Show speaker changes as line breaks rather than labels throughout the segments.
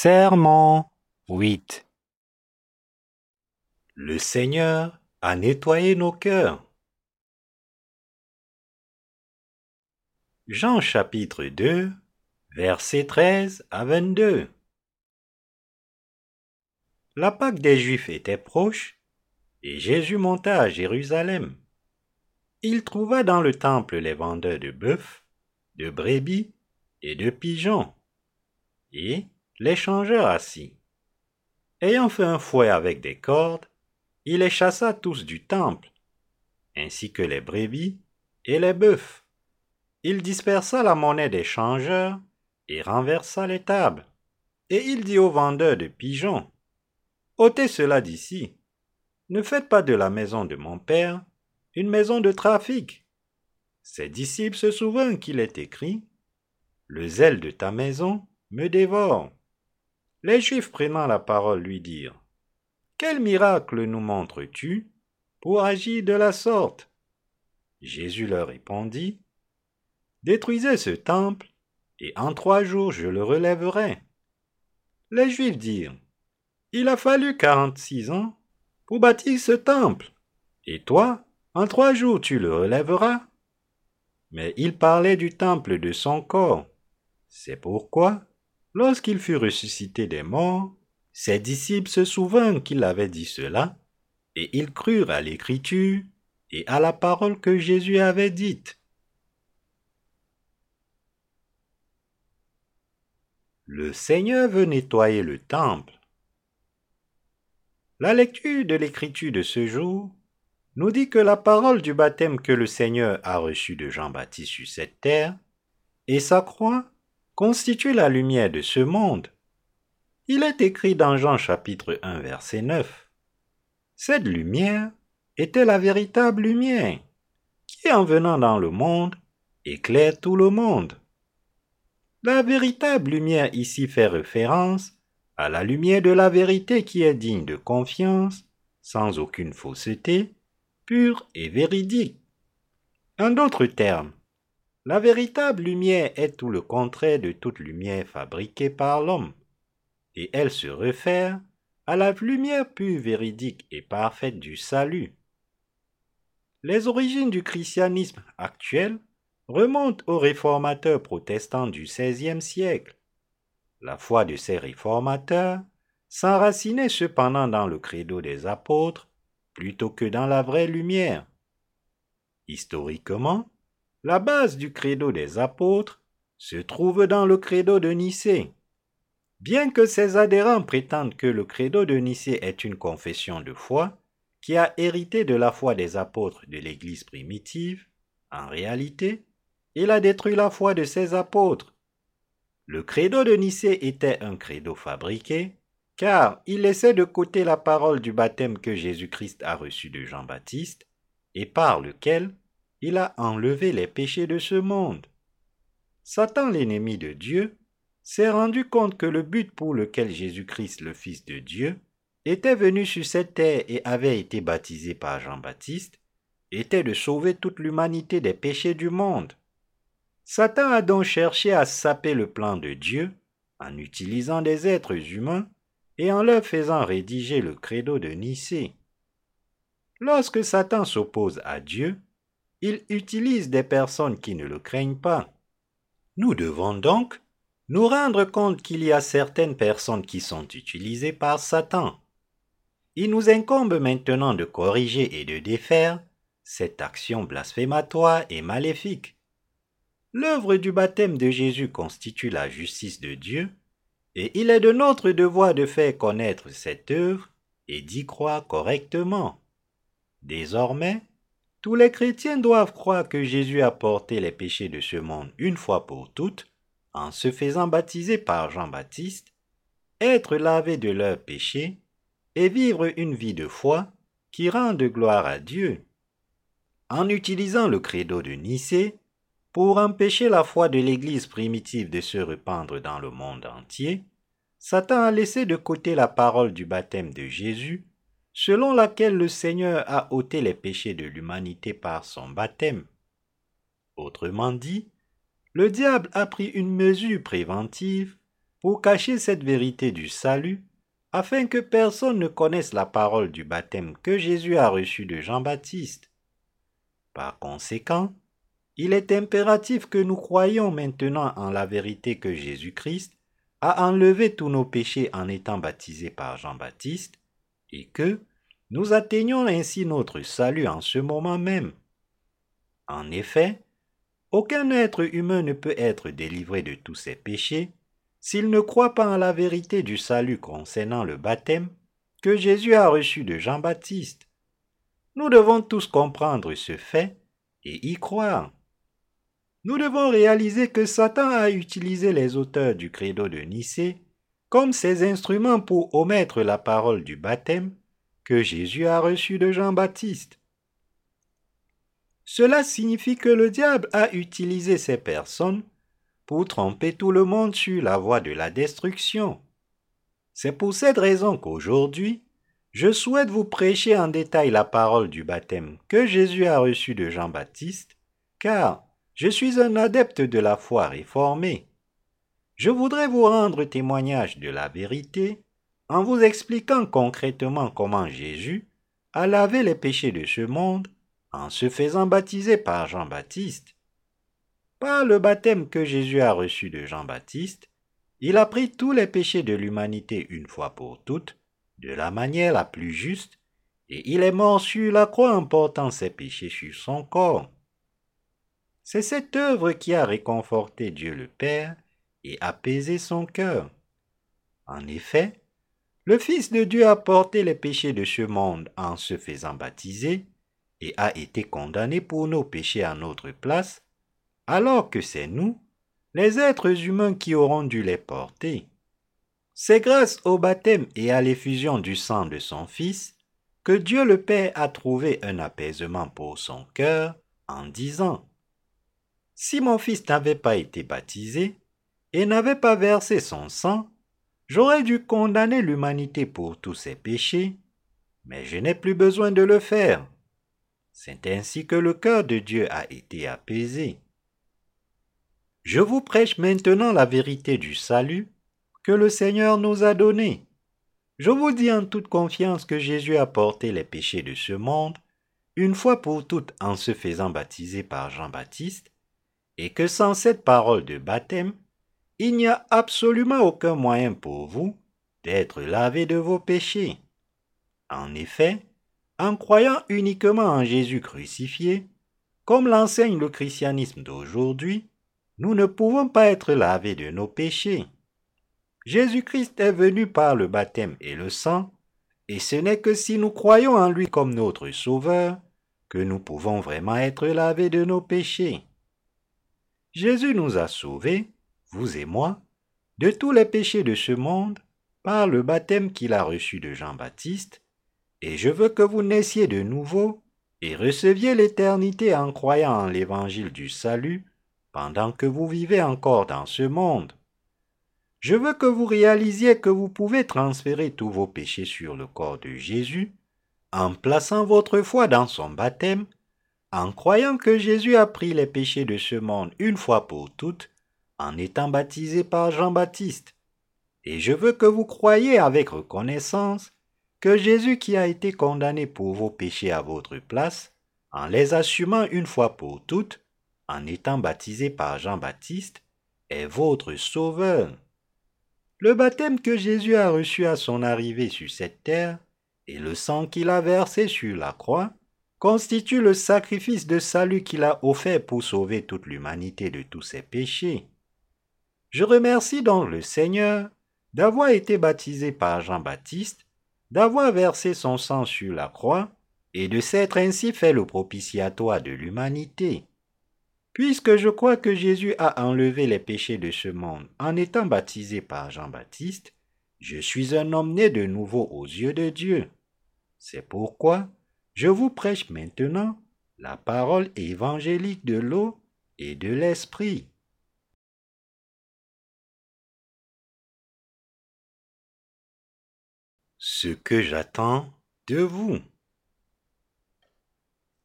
Sermon 8 Le Seigneur a nettoyé nos cœurs. Jean chapitre 2, versets 13 à 22. La Pâque des Juifs était proche, et Jésus monta à Jérusalem. Il trouva dans le temple les vendeurs de bœufs, de brebis et de pigeons, et les changeurs assis. Ayant fait un fouet avec des cordes, il les chassa tous du temple, ainsi que les brebis et les bœufs. Il dispersa la monnaie des changeurs et renversa les tables. Et il dit aux vendeurs de pigeons, ôtez cela d'ici. Ne faites pas de la maison de mon père une maison de trafic. Ses disciples se souvinrent qu'il est écrit, Le zèle de ta maison me dévore. Les Juifs prenant la parole lui dirent, Quel miracle nous montres-tu pour agir de la sorte? Jésus leur répondit, Détruisez ce temple, et en trois jours je le relèverai. Les Juifs dirent, Il a fallu quarante-six ans pour bâtir ce temple, et toi, en trois jours tu le relèveras. Mais il parlait du temple de son corps. C'est pourquoi Lorsqu'il fut ressuscité des morts, ses disciples se souvinrent qu'il avait dit cela, et ils crurent à l'Écriture et à la parole que Jésus avait dite. Le Seigneur veut nettoyer le temple. La lecture de l'Écriture de ce jour nous dit que la parole du baptême que le Seigneur a reçu de Jean-Baptiste sur cette terre et sa croix constitue la lumière de ce monde. Il est écrit dans Jean chapitre 1 verset 9. Cette lumière était la véritable lumière, qui en venant dans le monde éclaire tout le monde. La véritable lumière ici fait référence à la lumière de la vérité qui est digne de confiance, sans aucune fausseté, pure et véridique. En d'autres termes, la véritable lumière est tout le contraire de toute lumière fabriquée par l'homme, et elle se réfère à la lumière pure, véridique et parfaite du salut. Les origines du christianisme actuel remontent aux réformateurs protestants du XVIe siècle. La foi de ces réformateurs s'enracinait cependant dans le credo des apôtres plutôt que dans la vraie lumière. Historiquement, la base du credo des apôtres se trouve dans le credo de Nicée. Bien que ses adhérents prétendent que le credo de Nicée est une confession de foi qui a hérité de la foi des apôtres de l'Église primitive, en réalité, il a détruit la foi de ses apôtres. Le credo de Nicée était un credo fabriqué, car il laissait de côté la parole du baptême que Jésus-Christ a reçu de Jean-Baptiste, et par lequel il a enlevé les péchés de ce monde. Satan, l'ennemi de Dieu, s'est rendu compte que le but pour lequel Jésus-Christ, le Fils de Dieu, était venu sur cette terre et avait été baptisé par Jean-Baptiste, était de sauver toute l'humanité des péchés du monde. Satan a donc cherché à saper le plan de Dieu en utilisant des êtres humains et en leur faisant rédiger le credo de Nicée. Lorsque Satan s'oppose à Dieu, il utilise des personnes qui ne le craignent pas. Nous devons donc nous rendre compte qu'il y a certaines personnes qui sont utilisées par Satan. Il nous incombe maintenant de corriger et de défaire cette action blasphématoire et maléfique. L'œuvre du baptême de Jésus constitue la justice de Dieu, et il est de notre devoir de faire connaître cette œuvre et d'y croire correctement. Désormais, tous les chrétiens doivent croire que Jésus a porté les péchés de ce monde une fois pour toutes, en se faisant baptiser par Jean-Baptiste, être lavés de leurs péchés et vivre une vie de foi qui rende gloire à Dieu. En utilisant le credo de Nicée pour empêcher la foi de l'Église primitive de se répandre dans le monde entier, Satan a laissé de côté la parole du baptême de Jésus selon laquelle le Seigneur a ôté les péchés de l'humanité par son baptême. Autrement dit, le diable a pris une mesure préventive pour cacher cette vérité du salut, afin que personne ne connaisse la parole du baptême que Jésus a reçu de Jean-Baptiste. Par conséquent, il est impératif que nous croyions maintenant en la vérité que Jésus-Christ a enlevé tous nos péchés en étant baptisé par Jean-Baptiste, et que nous atteignons ainsi notre salut en ce moment même. En effet, aucun être humain ne peut être délivré de tous ses péchés s'il ne croit pas en la vérité du salut concernant le baptême que Jésus a reçu de Jean-Baptiste. Nous devons tous comprendre ce fait et y croire. Nous devons réaliser que Satan a utilisé les auteurs du credo de Nicée comme ses instruments pour omettre la parole du baptême que Jésus a reçu de Jean-Baptiste. Cela signifie que le diable a utilisé ces personnes pour tromper tout le monde sur la voie de la destruction. C'est pour cette raison qu'aujourd'hui, je souhaite vous prêcher en détail la parole du baptême que Jésus a reçu de Jean-Baptiste, car je suis un adepte de la foi réformée. Je voudrais vous rendre témoignage de la vérité en vous expliquant concrètement comment Jésus a lavé les péchés de ce monde en se faisant baptiser par Jean-Baptiste par le baptême que Jésus a reçu de Jean-Baptiste, il a pris tous les péchés de l'humanité une fois pour toutes, de la manière la plus juste, et il est mort sur la croix en portant ses péchés sur son corps. C'est cette œuvre qui a réconforté Dieu le Père et apaisé son cœur. En effet, le Fils de Dieu a porté les péchés de ce monde en se faisant baptiser et a été condamné pour nos péchés à notre place alors que c'est nous, les êtres humains qui auront dû les porter. C'est grâce au baptême et à l'effusion du sang de son Fils que Dieu le Père a trouvé un apaisement pour son cœur en disant Si mon Fils n'avait pas été baptisé et n'avait pas versé son sang, j'aurais dû condamner l'humanité pour tous ses péchés, mais je n'ai plus besoin de le faire. C'est ainsi que le cœur de Dieu a été apaisé. Je vous prêche maintenant la vérité du salut que le Seigneur nous a donné. Je vous dis en toute confiance que Jésus a porté les péchés de ce monde une fois pour toutes en se faisant baptiser par Jean-Baptiste, et que sans cette parole de baptême, il n'y a absolument aucun moyen pour vous d'être lavé de vos péchés. En effet, en croyant uniquement en Jésus crucifié, comme l'enseigne le christianisme d'aujourd'hui, nous ne pouvons pas être lavés de nos péchés. Jésus-Christ est venu par le baptême et le sang, et ce n'est que si nous croyons en lui comme notre Sauveur que nous pouvons vraiment être lavés de nos péchés. Jésus nous a sauvés, vous et moi, de tous les péchés de ce monde par le baptême qu'il a reçu de Jean-Baptiste, et je veux que vous naissiez de nouveau et receviez l'éternité en croyant en l'évangile du salut pendant que vous vivez encore dans ce monde. Je veux que vous réalisiez que vous pouvez transférer tous vos péchés sur le corps de Jésus en plaçant votre foi dans son baptême, en croyant que Jésus a pris les péchés de ce monde une fois pour toutes, en étant baptisé par Jean-Baptiste. Et je veux que vous croyiez avec reconnaissance que Jésus qui a été condamné pour vos péchés à votre place, en les assumant une fois pour toutes, en étant baptisé par Jean-Baptiste, est votre sauveur. Le baptême que Jésus a reçu à son arrivée sur cette terre et le sang qu'il a versé sur la croix constituent le sacrifice de salut qu'il a offert pour sauver toute l'humanité de tous ses péchés. Je remercie donc le Seigneur d'avoir été baptisé par Jean-Baptiste, d'avoir versé son sang sur la croix et de s'être ainsi fait le propitiatoire de l'humanité. Puisque je crois que Jésus a enlevé les péchés de ce monde en étant baptisé par Jean-Baptiste, je suis un homme né de nouveau aux yeux de Dieu. C'est pourquoi je vous prêche maintenant la parole évangélique de l'eau et de l'esprit. Ce que j'attends de vous.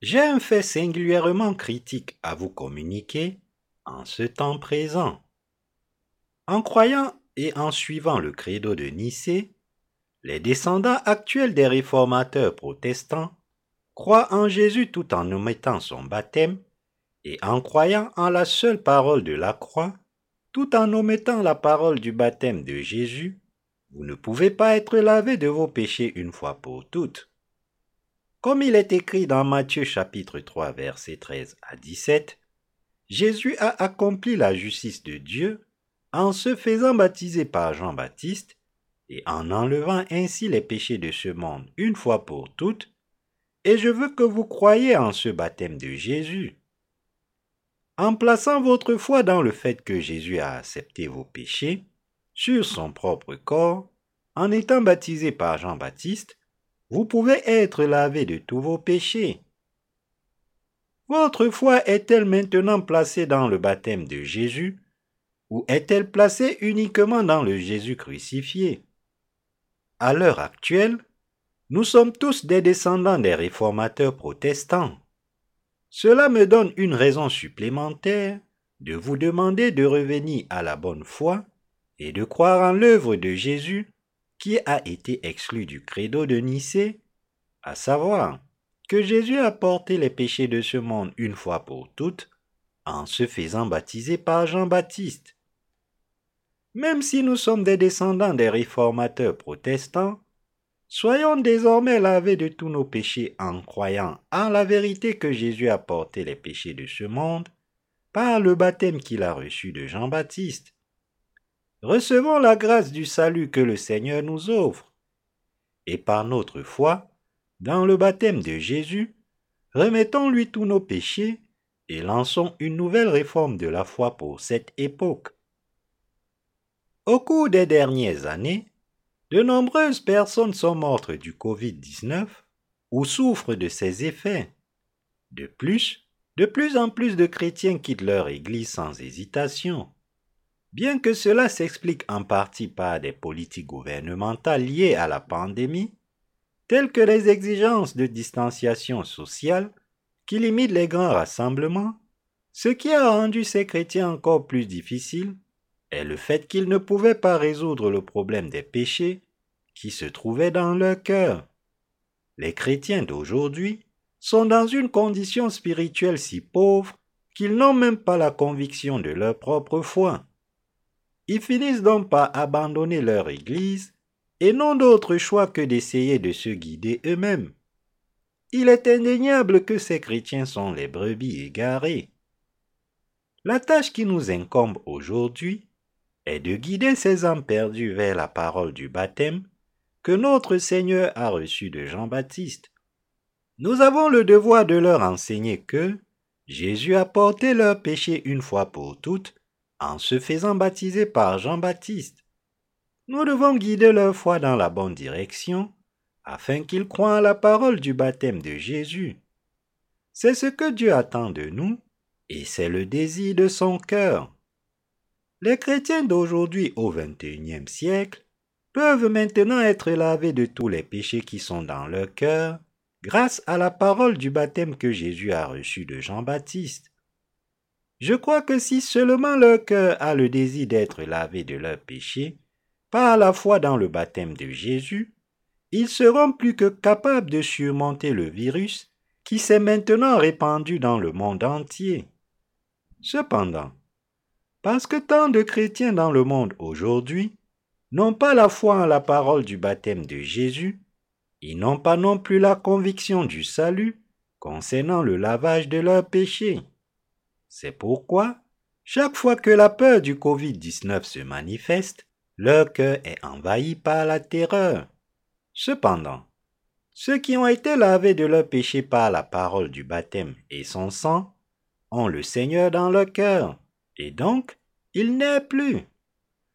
J'ai un fait singulièrement critique à vous communiquer en ce temps présent. En croyant et en suivant le credo de Nicée, les descendants actuels des réformateurs protestants croient en Jésus tout en omettant son baptême et en croyant en la seule parole de la croix, tout en omettant la parole du baptême de Jésus, vous ne pouvez pas être lavé de vos péchés une fois pour toutes. Comme il est écrit dans Matthieu chapitre 3 versets 13 à 17, Jésus a accompli la justice de Dieu en se faisant baptiser par Jean-Baptiste et en enlevant ainsi les péchés de ce monde une fois pour toutes, et je veux que vous croyiez en ce baptême de Jésus. En plaçant votre foi dans le fait que Jésus a accepté vos péchés sur son propre corps, en étant baptisé par Jean-Baptiste, vous pouvez être lavé de tous vos péchés. Votre foi est-elle maintenant placée dans le baptême de Jésus ou est-elle placée uniquement dans le Jésus crucifié? À l'heure actuelle, nous sommes tous des descendants des réformateurs protestants. Cela me donne une raison supplémentaire de vous demander de revenir à la bonne foi et de croire en l'œuvre de Jésus qui a été exclu du credo de Nicée, à savoir que Jésus a porté les péchés de ce monde une fois pour toutes en se faisant baptiser par Jean-Baptiste. Même si nous sommes des descendants des réformateurs protestants, Soyons désormais lavés de tous nos péchés en croyant en la vérité que Jésus a porté les péchés de ce monde par le baptême qu'il a reçu de Jean-Baptiste. Recevons la grâce du salut que le Seigneur nous offre. Et par notre foi, dans le baptême de Jésus, remettons-lui tous nos péchés et lançons une nouvelle réforme de la foi pour cette époque. Au cours des dernières années, de nombreuses personnes sont mortes du Covid-19 ou souffrent de ses effets. De plus, de plus en plus de chrétiens quittent leur Église sans hésitation. Bien que cela s'explique en partie par des politiques gouvernementales liées à la pandémie, telles que les exigences de distanciation sociale qui limitent les grands rassemblements, ce qui a rendu ces chrétiens encore plus difficiles est le fait qu'ils ne pouvaient pas résoudre le problème des péchés qui se trouvaient dans leur cœur. Les chrétiens d'aujourd'hui sont dans une condition spirituelle si pauvre qu'ils n'ont même pas la conviction de leur propre foi. Ils finissent donc par abandonner leur Église et n'ont d'autre choix que d'essayer de se guider eux-mêmes. Il est indéniable que ces chrétiens sont les brebis égarées. La tâche qui nous incombe aujourd'hui est de guider ces âmes perdues vers la parole du baptême que notre Seigneur a reçu de Jean-Baptiste. Nous avons le devoir de leur enseigner que Jésus a porté leurs péchés une fois pour toutes en se faisant baptiser par Jean-Baptiste. Nous devons guider leur foi dans la bonne direction afin qu'ils croient à la parole du baptême de Jésus. C'est ce que Dieu attend de nous et c'est le désir de son cœur. Les chrétiens d'aujourd'hui au XXIe siècle peuvent maintenant être lavés de tous les péchés qui sont dans leur cœur grâce à la parole du baptême que Jésus a reçu de Jean-Baptiste. Je crois que si seulement leur cœur a le désir d'être lavé de leurs péchés, par la foi dans le baptême de Jésus, ils seront plus que capables de surmonter le virus qui s'est maintenant répandu dans le monde entier. Cependant, parce que tant de chrétiens dans le monde aujourd'hui n'ont pas la foi en la parole du baptême de Jésus, ils n'ont pas non plus la conviction du salut concernant le lavage de leurs péchés. C'est pourquoi, chaque fois que la peur du Covid-19 se manifeste, leur cœur est envahi par la terreur. Cependant, ceux qui ont été lavés de leurs péchés par la parole du baptême et son sang ont le Seigneur dans leur cœur et donc il n'est plus.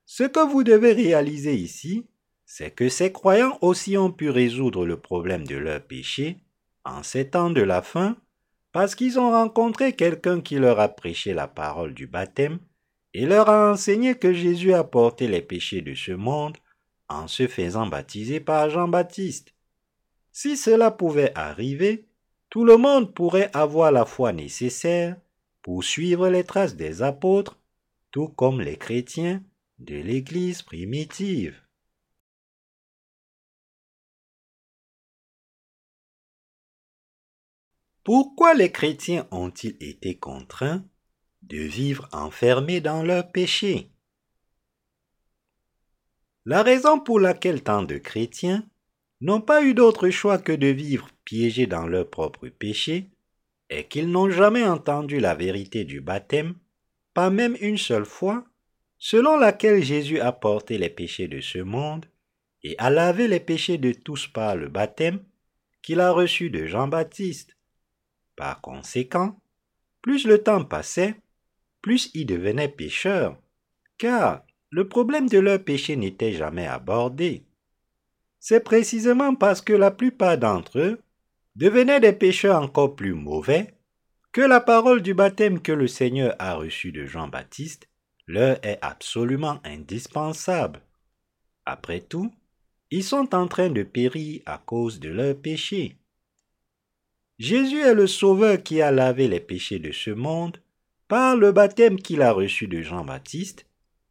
Ce que vous devez réaliser ici, c'est que ces croyants aussi ont pu résoudre le problème de leur péché en ces temps de la fin, parce qu'ils ont rencontré quelqu'un qui leur a prêché la parole du baptême et leur a enseigné que Jésus a porté les péchés de ce monde en se faisant baptiser par Jean-Baptiste. Si cela pouvait arriver, tout le monde pourrait avoir la foi nécessaire pour suivre les traces des apôtres, tout comme les chrétiens de l'Église primitive. Pourquoi les chrétiens ont-ils été contraints de vivre enfermés dans leur péché? La raison pour laquelle tant de chrétiens n'ont pas eu d'autre choix que de vivre piégés dans leur propre péché est qu'ils n'ont jamais entendu la vérité du baptême, pas même une seule fois, selon laquelle Jésus a porté les péchés de ce monde et a lavé les péchés de tous par le baptême qu'il a reçu de Jean-Baptiste. Par conséquent, plus le temps passait, plus ils devenaient pécheurs, car le problème de leur péché n'était jamais abordé. C'est précisément parce que la plupart d'entre eux devenaient des pécheurs encore plus mauvais que la parole du baptême que le Seigneur a reçu de Jean-Baptiste leur est absolument indispensable. Après tout, ils sont en train de périr à cause de leurs péchés. Jésus est le Sauveur qui a lavé les péchés de ce monde par le baptême qu'il a reçu de Jean-Baptiste,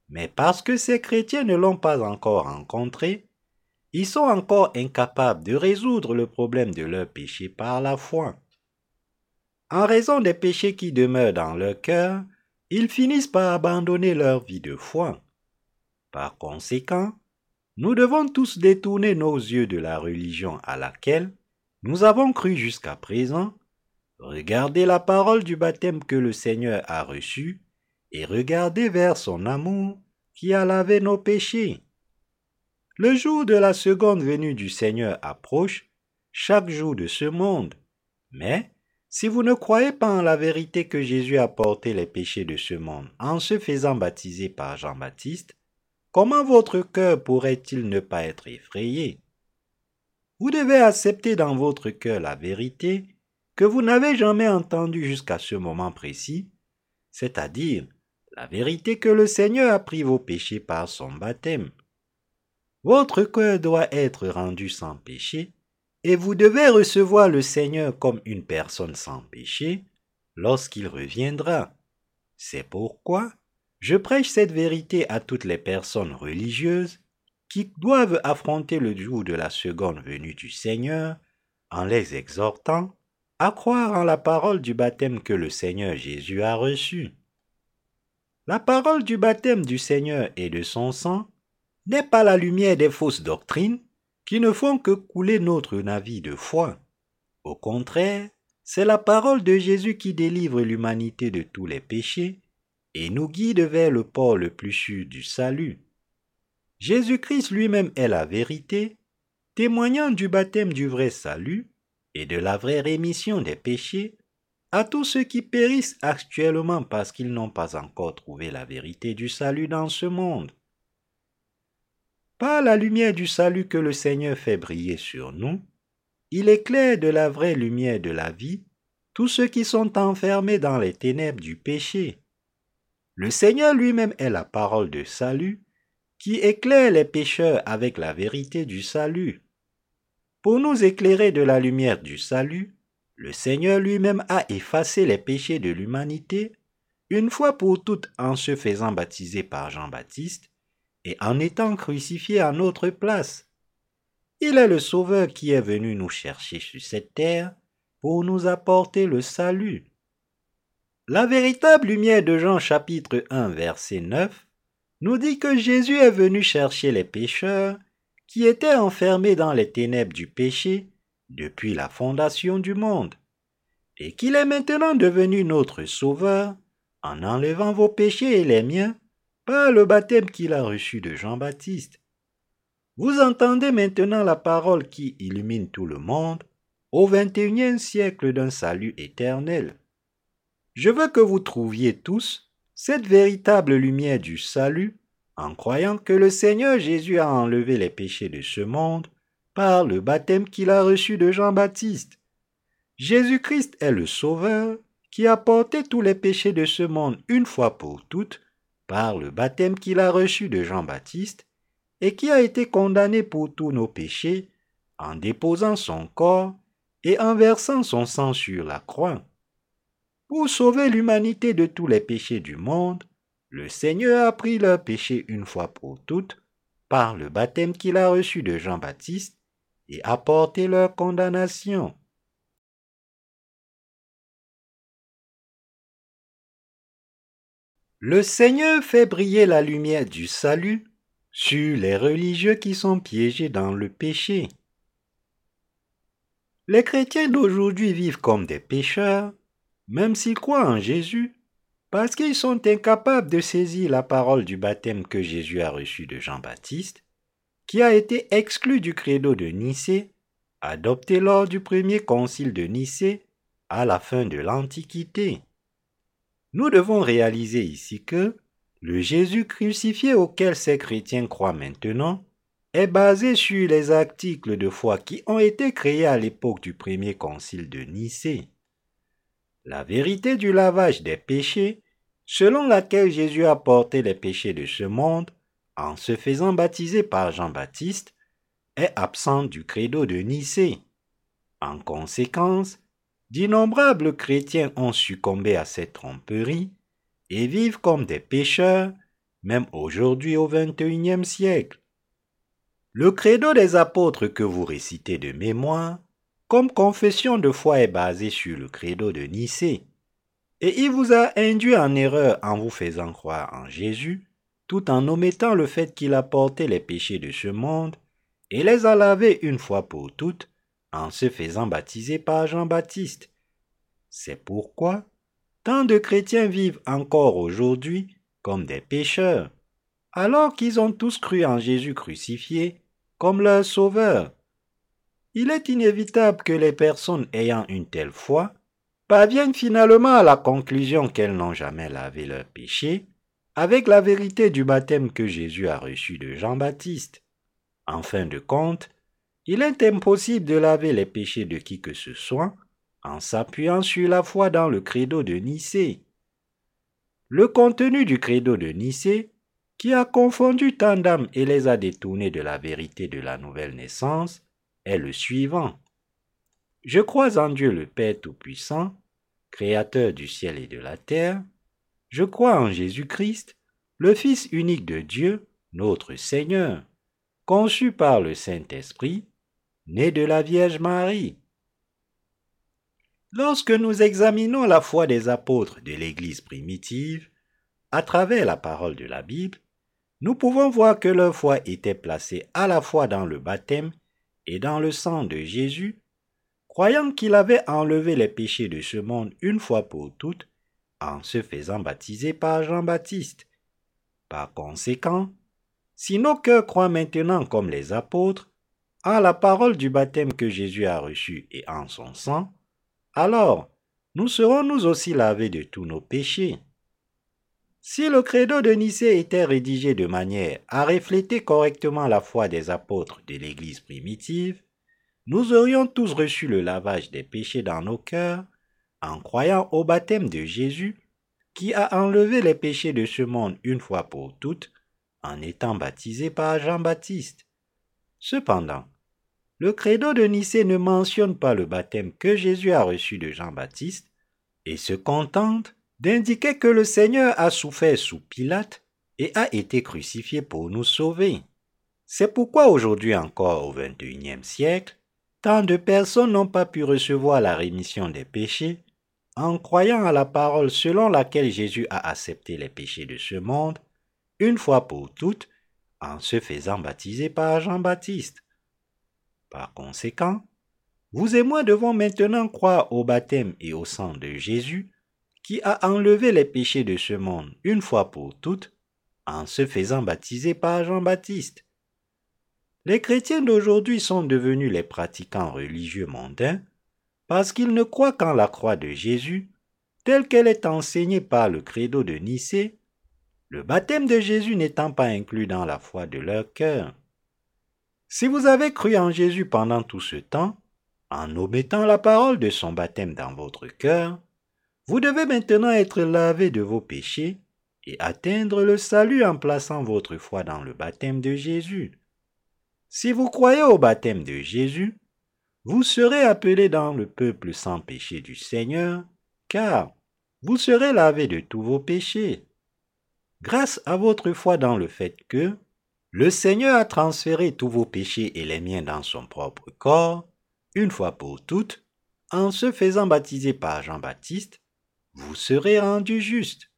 mais parce que ces chrétiens ne l'ont pas encore rencontré, ils sont encore incapables de résoudre le problème de leur péché par la foi. En raison des péchés qui demeurent dans leur cœur, ils finissent par abandonner leur vie de foi. Par conséquent, nous devons tous détourner nos yeux de la religion à laquelle nous avons cru jusqu'à présent, regardez la parole du baptême que le Seigneur a reçu, et regardez vers son amour qui a lavé nos péchés. Le jour de la seconde venue du Seigneur approche, chaque jour de ce monde. Mais, si vous ne croyez pas en la vérité que Jésus a porté les péchés de ce monde en se faisant baptiser par Jean-Baptiste, comment votre cœur pourrait-il ne pas être effrayé? Vous devez accepter dans votre cœur la vérité que vous n'avez jamais entendue jusqu'à ce moment précis, c'est-à-dire la vérité que le Seigneur a pris vos péchés par son baptême. Votre cœur doit être rendu sans péché, et vous devez recevoir le Seigneur comme une personne sans péché lorsqu'il reviendra. C'est pourquoi je prêche cette vérité à toutes les personnes religieuses doivent affronter le jour de la seconde venue du Seigneur en les exhortant à croire en la parole du baptême que le Seigneur Jésus a reçu. La parole du baptême du Seigneur et de son sang n'est pas la lumière des fausses doctrines qui ne font que couler notre navire de foi. Au contraire, c'est la parole de Jésus qui délivre l'humanité de tous les péchés et nous guide vers le port le plus sûr du salut. Jésus-Christ lui-même est la vérité, témoignant du baptême du vrai salut et de la vraie rémission des péchés à tous ceux qui périssent actuellement parce qu'ils n'ont pas encore trouvé la vérité du salut dans ce monde. Par la lumière du salut que le Seigneur fait briller sur nous, il éclaire de la vraie lumière de la vie tous ceux qui sont enfermés dans les ténèbres du péché. Le Seigneur lui-même est la parole de salut qui éclaire les pécheurs avec la vérité du salut. Pour nous éclairer de la lumière du salut, le Seigneur lui-même a effacé les péchés de l'humanité une fois pour toutes en se faisant baptiser par Jean-Baptiste et en étant crucifié à notre place. Il est le Sauveur qui est venu nous chercher sur cette terre pour nous apporter le salut. La véritable lumière de Jean chapitre 1 verset 9 nous dit que Jésus est venu chercher les pécheurs qui étaient enfermés dans les ténèbres du péché depuis la fondation du monde, et qu'il est maintenant devenu notre Sauveur en enlevant vos péchés et les miens par le baptême qu'il a reçu de Jean-Baptiste. Vous entendez maintenant la parole qui illumine tout le monde au XXIe siècle d'un salut éternel. Je veux que vous trouviez tous cette véritable lumière du salut en croyant que le Seigneur Jésus a enlevé les péchés de ce monde par le baptême qu'il a reçu de Jean-Baptiste. Jésus-Christ est le Sauveur qui a porté tous les péchés de ce monde une fois pour toutes par le baptême qu'il a reçu de Jean-Baptiste et qui a été condamné pour tous nos péchés en déposant son corps et en versant son sang sur la croix. Pour sauver l'humanité de tous les péchés du monde, le Seigneur a pris leur péché une fois pour toutes par le baptême qu'il a reçu de Jean-Baptiste et a porté leur condamnation. Le Seigneur fait briller la lumière du salut sur les religieux qui sont piégés dans le péché. Les chrétiens d'aujourd'hui vivent comme des pécheurs, même s'ils croient en Jésus, parce qu'ils sont incapables de saisir la parole du baptême que Jésus a reçu de Jean-Baptiste, qui a été exclu du credo de Nicée, adopté lors du premier concile de Nicée à la fin de l'Antiquité. Nous devons réaliser ici que le Jésus crucifié auquel ces chrétiens croient maintenant est basé sur les articles de foi qui ont été créés à l'époque du premier concile de Nicée la vérité du lavage des péchés, selon laquelle Jésus a porté les péchés de ce monde en se faisant baptiser par Jean-Baptiste, est absente du credo de Nicée. En conséquence, d'innombrables chrétiens ont succombé à cette tromperie et vivent comme des pécheurs, même aujourd'hui au XXIe siècle. Le credo des apôtres que vous récitez de mémoire comme confession de foi est basée sur le credo de Nicée, et il vous a induit en erreur en vous faisant croire en Jésus, tout en omettant le fait qu'il a porté les péchés de ce monde et les a lavés une fois pour toutes en se faisant baptiser par Jean-Baptiste. C'est pourquoi tant de chrétiens vivent encore aujourd'hui comme des pécheurs, alors qu'ils ont tous cru en Jésus crucifié comme leur sauveur il est inévitable que les personnes ayant une telle foi parviennent finalement à la conclusion qu'elles n'ont jamais lavé leurs péchés avec la vérité du baptême que Jésus a reçu de Jean-Baptiste. En fin de compte, il est impossible de laver les péchés de qui que ce soit en s'appuyant sur la foi dans le credo de Nicée. Le contenu du credo de Nicée, qui a confondu tant d'âmes et les a détournés de la vérité de la nouvelle naissance, est le suivant. Je crois en Dieu le Père Tout-Puissant, Créateur du ciel et de la terre. Je crois en Jésus-Christ, le Fils unique de Dieu, notre Seigneur, conçu par le Saint-Esprit, né de la Vierge Marie. Lorsque nous examinons la foi des apôtres de l'Église primitive, à travers la parole de la Bible, nous pouvons voir que leur foi était placée à la fois dans le baptême et dans le sang de Jésus, croyant qu'il avait enlevé les péchés de ce monde une fois pour toutes en se faisant baptiser par Jean-Baptiste. Par conséquent, si nos cœurs croient maintenant comme les apôtres, à la parole du baptême que Jésus a reçu et en son sang, alors nous serons nous aussi lavés de tous nos péchés. Si le credo de Nicée était rédigé de manière à refléter correctement la foi des apôtres de l'Église primitive, nous aurions tous reçu le lavage des péchés dans nos cœurs en croyant au baptême de Jésus qui a enlevé les péchés de ce monde une fois pour toutes en étant baptisé par Jean-Baptiste. Cependant, le credo de Nicée ne mentionne pas le baptême que Jésus a reçu de Jean-Baptiste et se contente d'indiquer que le Seigneur a souffert sous Pilate et a été crucifié pour nous sauver. C'est pourquoi aujourd'hui encore au XXIe siècle, tant de personnes n'ont pas pu recevoir la rémission des péchés en croyant à la parole selon laquelle Jésus a accepté les péchés de ce monde, une fois pour toutes, en se faisant baptiser par Jean-Baptiste. Par conséquent, vous et moi devons maintenant croire au baptême et au sang de Jésus qui a enlevé les péchés de ce monde une fois pour toutes en se faisant baptiser par Jean-Baptiste. Les chrétiens d'aujourd'hui sont devenus les pratiquants religieux mondains parce qu'ils ne croient qu'en la croix de Jésus, telle qu'elle est enseignée par le credo de Nicée, le baptême de Jésus n'étant pas inclus dans la foi de leur cœur. Si vous avez cru en Jésus pendant tout ce temps, en omettant la parole de son baptême dans votre cœur, vous devez maintenant être lavé de vos péchés et atteindre le salut en plaçant votre foi dans le baptême de Jésus. Si vous croyez au baptême de Jésus, vous serez appelé dans le peuple sans péché du Seigneur, car vous serez lavé de tous vos péchés. grâce à votre foi dans le fait que le Seigneur a transféré tous vos péchés et les miens dans son propre corps, une fois pour toutes, en se faisant baptiser par Jean-Baptiste, vous serez rendus justes.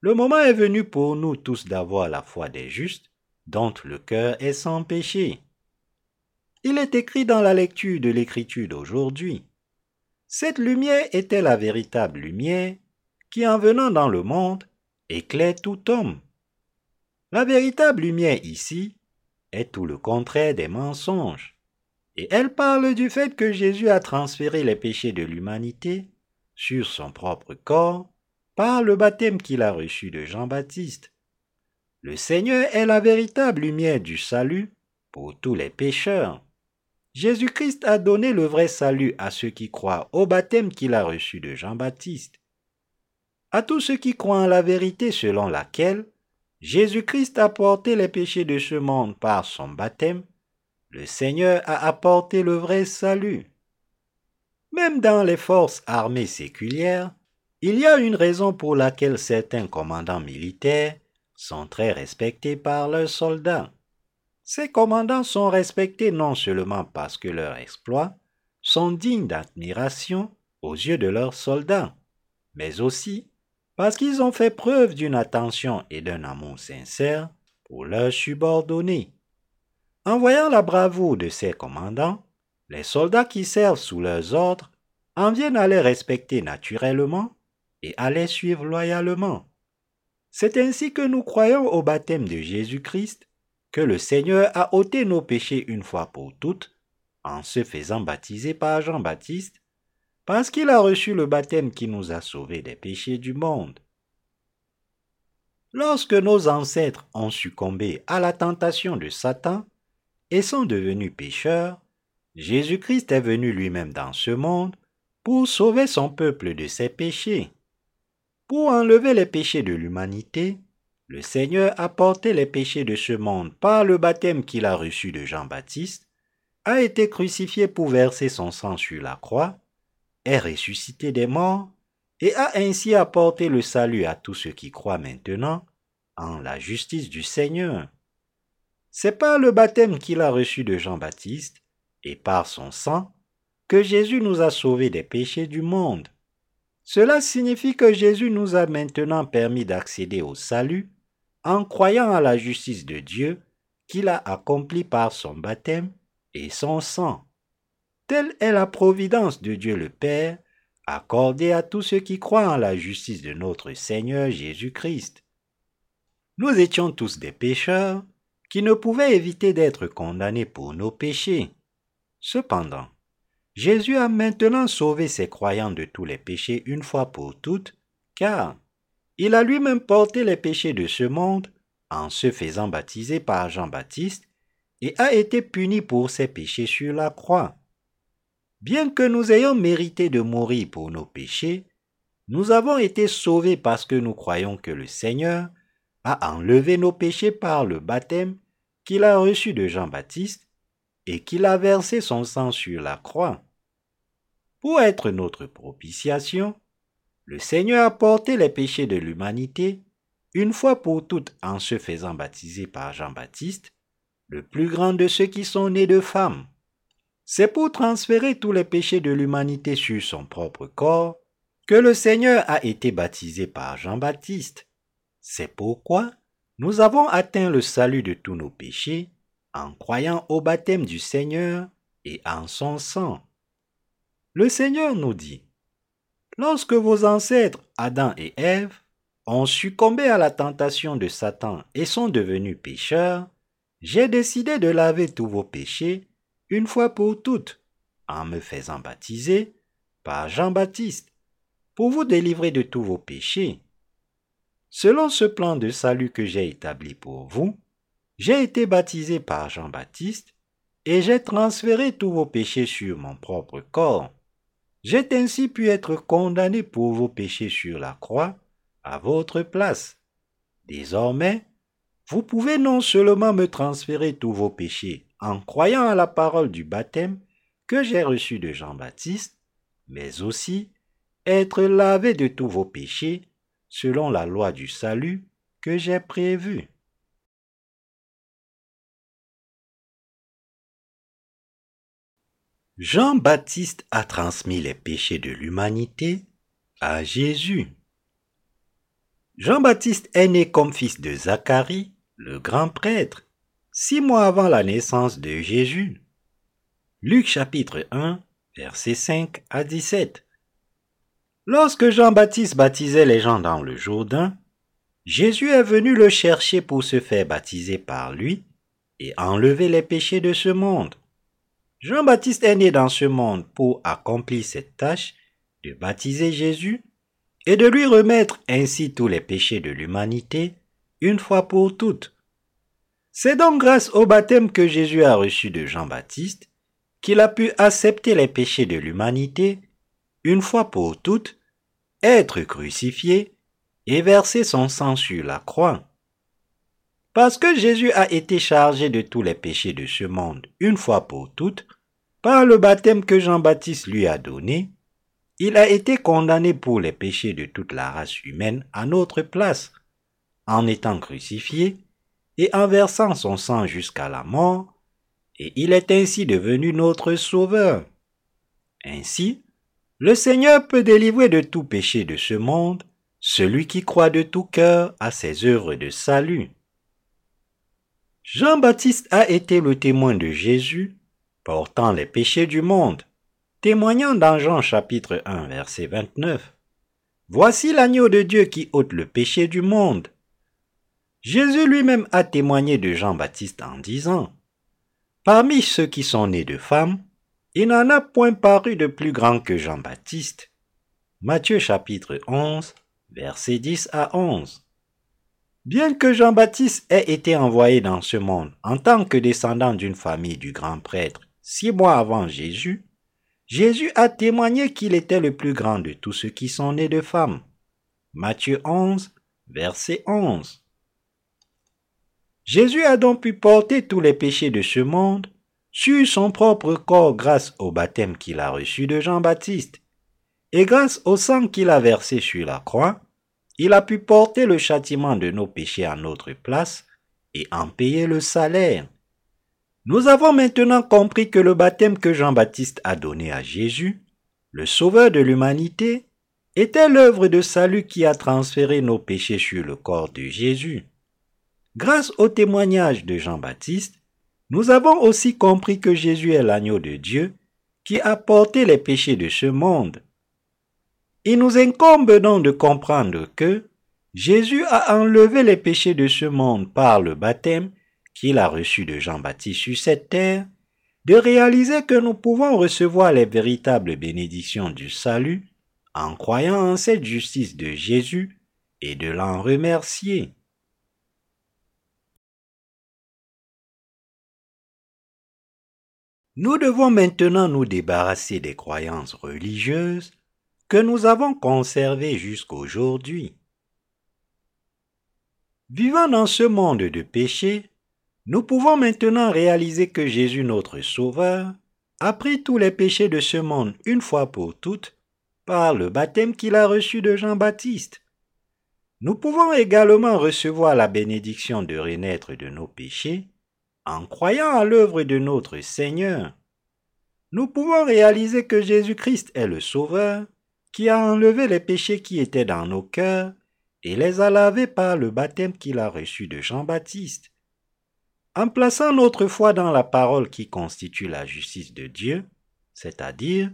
Le moment est venu pour nous tous d'avoir la foi des justes, dont le cœur est sans péché. Il est écrit dans la lecture de l'Écriture d'aujourd'hui. Cette lumière était la véritable lumière qui, en venant dans le monde, éclaire tout homme. La véritable lumière ici est tout le contraire des mensonges. Et elle parle du fait que Jésus a transféré les péchés de l'humanité sur son propre corps par le baptême qu'il a reçu de Jean-Baptiste. Le Seigneur est la véritable lumière du salut pour tous les pécheurs. Jésus-Christ a donné le vrai salut à ceux qui croient au baptême qu'il a reçu de Jean-Baptiste. À tous ceux qui croient en la vérité selon laquelle Jésus-Christ a porté les péchés de ce monde par son baptême, le Seigneur a apporté le vrai salut. Même dans les forces armées séculières, il y a une raison pour laquelle certains commandants militaires sont très respectés par leurs soldats. Ces commandants sont respectés non seulement parce que leurs exploits sont dignes d'admiration aux yeux de leurs soldats, mais aussi parce qu'ils ont fait preuve d'une attention et d'un amour sincère pour leurs subordonnés. En voyant la bravoure de ces commandants, les soldats qui servent sous leurs ordres en viennent à les respecter naturellement et à les suivre loyalement. C'est ainsi que nous croyons au baptême de Jésus-Christ, que le Seigneur a ôté nos péchés une fois pour toutes, en se faisant baptiser par Jean-Baptiste, parce qu'il a reçu le baptême qui nous a sauvés des péchés du monde. Lorsque nos ancêtres ont succombé à la tentation de Satan et sont devenus pécheurs, Jésus-Christ est venu lui-même dans ce monde pour sauver son peuple de ses péchés. Pour enlever les péchés de l'humanité, le Seigneur a porté les péchés de ce monde par le baptême qu'il a reçu de Jean-Baptiste, a été crucifié pour verser son sang sur la croix, est ressuscité des morts et a ainsi apporté le salut à tous ceux qui croient maintenant en la justice du Seigneur. C'est par le baptême qu'il a reçu de Jean-Baptiste et par son sang que Jésus nous a sauvés des péchés du monde. Cela signifie que Jésus nous a maintenant permis d'accéder au salut en croyant à la justice de Dieu qu'il a accomplie par son baptême et son sang. Telle est la providence de Dieu le Père accordée à tous ceux qui croient en la justice de notre Seigneur Jésus-Christ. Nous étions tous des pécheurs qui ne pouvaient éviter d'être condamnés pour nos péchés. Cependant, Jésus a maintenant sauvé ses croyants de tous les péchés une fois pour toutes, car il a lui-même porté les péchés de ce monde en se faisant baptiser par Jean-Baptiste et a été puni pour ses péchés sur la croix. Bien que nous ayons mérité de mourir pour nos péchés, nous avons été sauvés parce que nous croyons que le Seigneur a enlevé nos péchés par le baptême qu'il a reçu de Jean-Baptiste et qu'il a versé son sang sur la croix. Pour être notre propitiation, le Seigneur a porté les péchés de l'humanité une fois pour toutes en se faisant baptiser par Jean-Baptiste, le plus grand de ceux qui sont nés de femmes. C'est pour transférer tous les péchés de l'humanité sur son propre corps que le Seigneur a été baptisé par Jean-Baptiste. C'est pourquoi nous avons atteint le salut de tous nos péchés en croyant au baptême du Seigneur et en son sang. Le Seigneur nous dit, Lorsque vos ancêtres, Adam et Ève, ont succombé à la tentation de Satan et sont devenus pécheurs, j'ai décidé de laver tous vos péchés une fois pour toutes en me faisant baptiser par Jean-Baptiste pour vous délivrer de tous vos péchés. Selon ce plan de salut que j'ai établi pour vous, j'ai été baptisé par Jean-Baptiste et j'ai transféré tous vos péchés sur mon propre corps. J'ai ainsi pu être condamné pour vos péchés sur la croix à votre place. Désormais, vous pouvez non seulement me transférer tous vos péchés en croyant à la parole du baptême que j'ai reçu de Jean-Baptiste, mais aussi être lavé de tous vos péchés selon la loi du salut que j'ai prévu. Jean-Baptiste a transmis les péchés de l'humanité à Jésus. Jean-Baptiste est né comme fils de Zacharie, le grand prêtre, six mois avant la naissance de Jésus. Luc chapitre 1, versets 5 à 17. Lorsque Jean-Baptiste baptisait les gens dans le Jourdain, Jésus est venu le chercher pour se faire baptiser par lui et enlever les péchés de ce monde. Jean-Baptiste est né dans ce monde pour accomplir cette tâche de baptiser Jésus et de lui remettre ainsi tous les péchés de l'humanité une fois pour toutes. C'est donc grâce au baptême que Jésus a reçu de Jean-Baptiste qu'il a pu accepter les péchés de l'humanité une fois pour toutes, être crucifié et verser son sang sur la croix. Parce que Jésus a été chargé de tous les péchés de ce monde une fois pour toutes, par le baptême que Jean-Baptiste lui a donné, il a été condamné pour les péchés de toute la race humaine à notre place, en étant crucifié et en versant son sang jusqu'à la mort, et il est ainsi devenu notre Sauveur. Ainsi, le Seigneur peut délivrer de tout péché de ce monde celui qui croit de tout cœur à ses œuvres de salut. Jean-Baptiste a été le témoin de Jésus, portant les péchés du monde, témoignant dans Jean chapitre 1 verset 29. Voici l'agneau de Dieu qui ôte le péché du monde. Jésus lui-même a témoigné de Jean-Baptiste en disant, Parmi ceux qui sont nés de femmes, il n'en a point paru de plus grand que Jean-Baptiste. Matthieu chapitre 11 versets 10 à 11. Bien que Jean-Baptiste ait été envoyé dans ce monde en tant que descendant d'une famille du grand prêtre six mois avant Jésus, Jésus a témoigné qu'il était le plus grand de tous ceux qui sont nés de femmes. Matthieu 11, verset 11. Jésus a donc pu porter tous les péchés de ce monde sur son propre corps grâce au baptême qu'il a reçu de Jean-Baptiste. Et grâce au sang qu'il a versé sur la croix, il a pu porter le châtiment de nos péchés à notre place et en payer le salaire. Nous avons maintenant compris que le baptême que Jean-Baptiste a donné à Jésus, le Sauveur de l'humanité, était l'œuvre de salut qui a transféré nos péchés sur le corps de Jésus. Grâce au témoignage de Jean-Baptiste, nous avons aussi compris que Jésus est l'agneau de Dieu qui a porté les péchés de ce monde. Il nous incombe donc de comprendre que Jésus a enlevé les péchés de ce monde par le baptême qu'il a reçu de Jean-Baptiste sur cette terre, de réaliser que nous pouvons recevoir les véritables bénédictions du salut en croyant en cette justice de Jésus et de l'en remercier. Nous devons maintenant nous débarrasser des croyances religieuses que nous avons conservé jusqu'aujourd'hui. Vivant dans ce monde de péché, nous pouvons maintenant réaliser que Jésus notre Sauveur a pris tous les péchés de ce monde une fois pour toutes par le baptême qu'il a reçu de Jean-Baptiste. Nous pouvons également recevoir la bénédiction de renaître de nos péchés en croyant à l'œuvre de notre Seigneur. Nous pouvons réaliser que Jésus-Christ est le Sauveur qui a enlevé les péchés qui étaient dans nos cœurs et les a lavés par le baptême qu'il a reçu de Jean-Baptiste. En plaçant notre foi dans la parole qui constitue la justice de Dieu, c'est-à-dire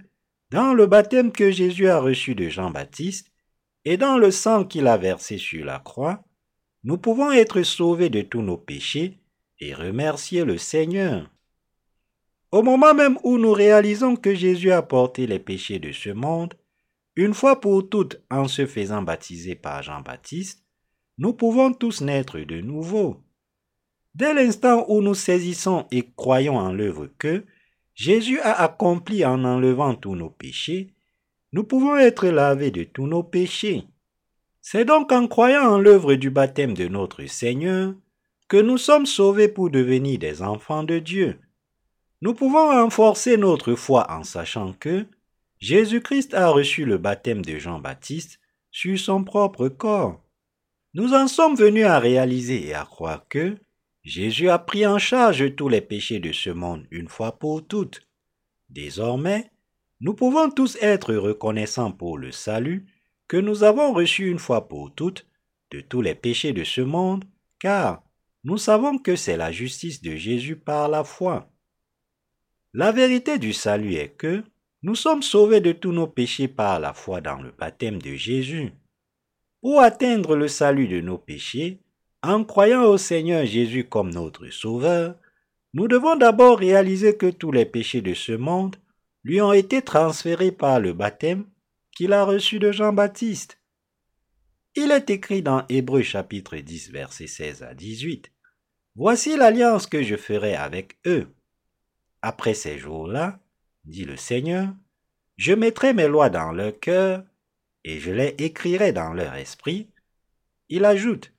dans le baptême que Jésus a reçu de Jean-Baptiste et dans le sang qu'il a versé sur la croix, nous pouvons être sauvés de tous nos péchés et remercier le Seigneur. Au moment même où nous réalisons que Jésus a porté les péchés de ce monde, une fois pour toutes, en se faisant baptiser par Jean-Baptiste, nous pouvons tous naître de nouveau. Dès l'instant où nous saisissons et croyons en l'œuvre que Jésus a accompli en enlevant tous nos péchés, nous pouvons être lavés de tous nos péchés. C'est donc en croyant en l'œuvre du baptême de notre Seigneur que nous sommes sauvés pour devenir des enfants de Dieu. Nous pouvons renforcer notre foi en sachant que Jésus-Christ a reçu le baptême de Jean-Baptiste sur son propre corps. Nous en sommes venus à réaliser et à croire que Jésus a pris en charge tous les péchés de ce monde une fois pour toutes. Désormais, nous pouvons tous être reconnaissants pour le salut que nous avons reçu une fois pour toutes de tous les péchés de ce monde, car nous savons que c'est la justice de Jésus par la foi. La vérité du salut est que nous sommes sauvés de tous nos péchés par la foi dans le baptême de Jésus. Pour atteindre le salut de nos péchés, en croyant au Seigneur Jésus comme notre Sauveur, nous devons d'abord réaliser que tous les péchés de ce monde lui ont été transférés par le baptême qu'il a reçu de Jean-Baptiste. Il est écrit dans Hébreux chapitre 10 versets 16 à 18. Voici l'alliance que je ferai avec eux. Après ces jours-là, dit le Seigneur, je mettrai mes lois dans leur cœur et je les écrirai dans leur esprit. Il ajoute,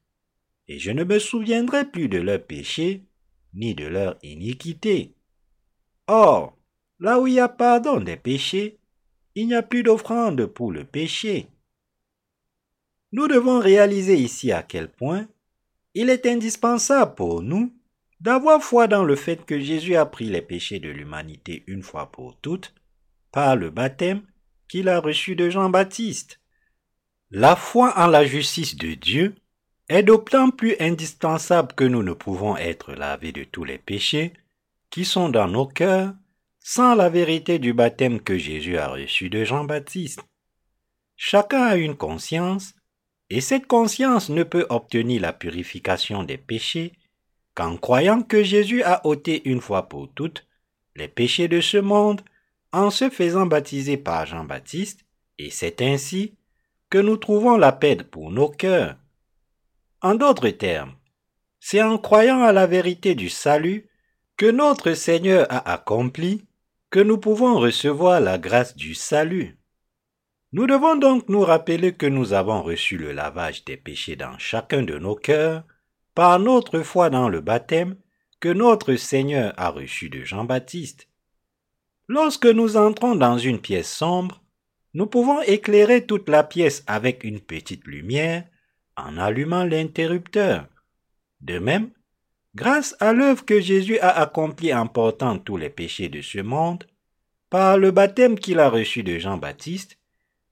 et je ne me souviendrai plus de leurs péchés, ni de leur iniquité. Or, là où il y a pardon des péchés, il n'y a plus d'offrande pour le péché. Nous devons réaliser ici à quel point il est indispensable pour nous d'avoir foi dans le fait que Jésus a pris les péchés de l'humanité une fois pour toutes par le baptême qu'il a reçu de Jean-Baptiste. La foi en la justice de Dieu est d'autant plus indispensable que nous ne pouvons être lavés de tous les péchés qui sont dans nos cœurs sans la vérité du baptême que Jésus a reçu de Jean-Baptiste. Chacun a une conscience, et cette conscience ne peut obtenir la purification des péchés qu'en croyant que Jésus a ôté une fois pour toutes les péchés de ce monde en se faisant baptiser par Jean-Baptiste, et c'est ainsi que nous trouvons la paix pour nos cœurs. En d'autres termes, c'est en croyant à la vérité du salut que notre Seigneur a accompli que nous pouvons recevoir la grâce du salut. Nous devons donc nous rappeler que nous avons reçu le lavage des péchés dans chacun de nos cœurs par notre foi dans le baptême que notre Seigneur a reçu de Jean-Baptiste. Lorsque nous entrons dans une pièce sombre, nous pouvons éclairer toute la pièce avec une petite lumière en allumant l'interrupteur. De même, grâce à l'œuvre que Jésus a accomplie en portant tous les péchés de ce monde, par le baptême qu'il a reçu de Jean-Baptiste,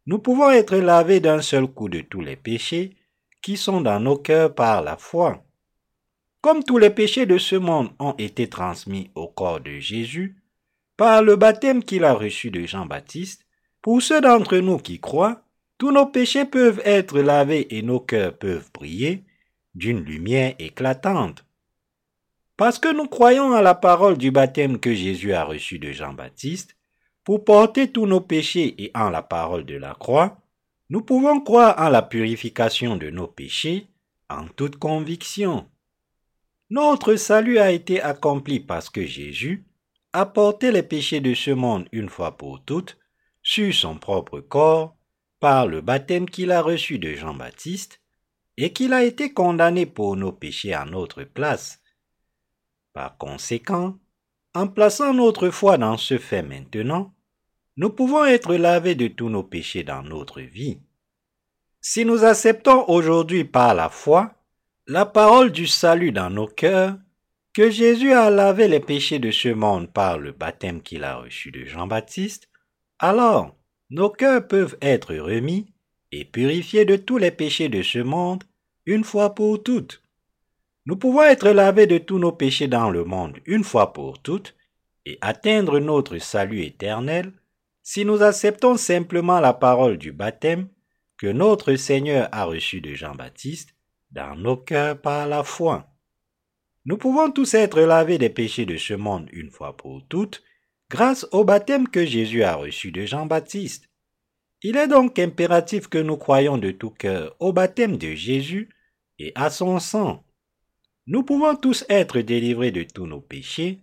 nous pouvons être lavés d'un seul coup de tous les péchés qui sont dans nos cœurs par la foi. Comme tous les péchés de ce monde ont été transmis au corps de Jésus, par le baptême qu'il a reçu de Jean-Baptiste, pour ceux d'entre nous qui croient, tous nos péchés peuvent être lavés et nos cœurs peuvent briller d'une lumière éclatante. Parce que nous croyons à la parole du baptême que Jésus a reçu de Jean-Baptiste, pour porter tous nos péchés et en la parole de la croix, nous pouvons croire en la purification de nos péchés en toute conviction. Notre salut a été accompli parce que Jésus a porté les péchés de ce monde une fois pour toutes sur son propre corps par le baptême qu'il a reçu de Jean-Baptiste et qu'il a été condamné pour nos péchés à notre place. Par conséquent, en plaçant notre foi dans ce fait maintenant, nous pouvons être lavés de tous nos péchés dans notre vie. Si nous acceptons aujourd'hui par la foi la parole du salut dans nos cœurs, que Jésus a lavé les péchés de ce monde par le baptême qu'il a reçu de Jean-Baptiste, alors nos cœurs peuvent être remis et purifiés de tous les péchés de ce monde une fois pour toutes. Nous pouvons être lavés de tous nos péchés dans le monde une fois pour toutes et atteindre notre salut éternel si nous acceptons simplement la parole du baptême que notre Seigneur a reçu de Jean-Baptiste dans nos cœurs par la foi. Nous pouvons tous être lavés des péchés de ce monde une fois pour toutes grâce au baptême que Jésus a reçu de Jean-Baptiste. Il est donc impératif que nous croyions de tout cœur au baptême de Jésus et à son sang. Nous pouvons tous être délivrés de tous nos péchés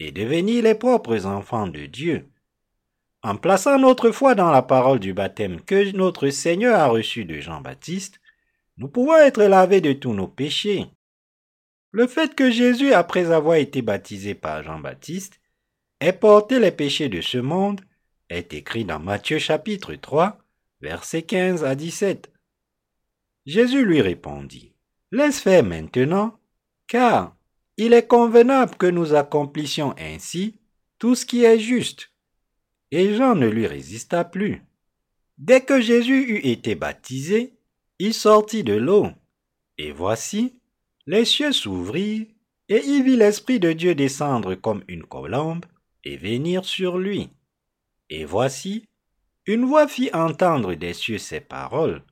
et devenir les propres enfants de Dieu. En plaçant notre foi dans la parole du baptême que notre Seigneur a reçu de Jean-Baptiste, nous pouvons être lavés de tous nos péchés. Le fait que Jésus, après avoir été baptisé par Jean-Baptiste, ait porté les péchés de ce monde est écrit dans Matthieu chapitre 3, versets 15 à 17. Jésus lui répondit, Laisse faire maintenant, car il est convenable que nous accomplissions ainsi tout ce qui est juste. Et Jean ne lui résista plus. Dès que Jésus eut été baptisé, il sortit de l'eau. Et voici, les cieux s'ouvrirent, et il vit l'Esprit de Dieu descendre comme une colombe et venir sur lui. Et voici, une voix fit entendre des cieux ces paroles.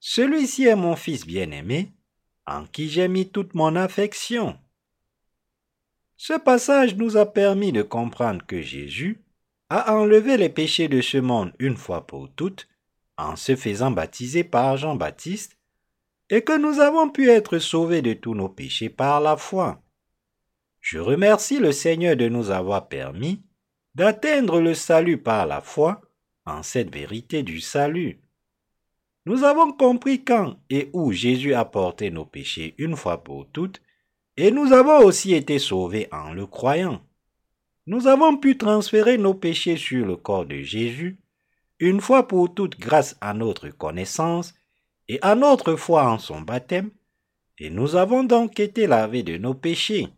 Celui-ci est mon Fils bien-aimé, en qui j'ai mis toute mon affection. Ce passage nous a permis de comprendre que Jésus a enlevé les péchés de ce monde une fois pour toutes en se faisant baptiser par Jean-Baptiste et que nous avons pu être sauvés de tous nos péchés par la foi. Je remercie le Seigneur de nous avoir permis d'atteindre le salut par la foi en cette vérité du salut. Nous avons compris quand et où Jésus a porté nos péchés une fois pour toutes, et nous avons aussi été sauvés en le croyant. Nous avons pu transférer nos péchés sur le corps de Jésus, une fois pour toutes grâce à notre connaissance et à notre foi en son baptême, et nous avons donc été lavés de nos péchés.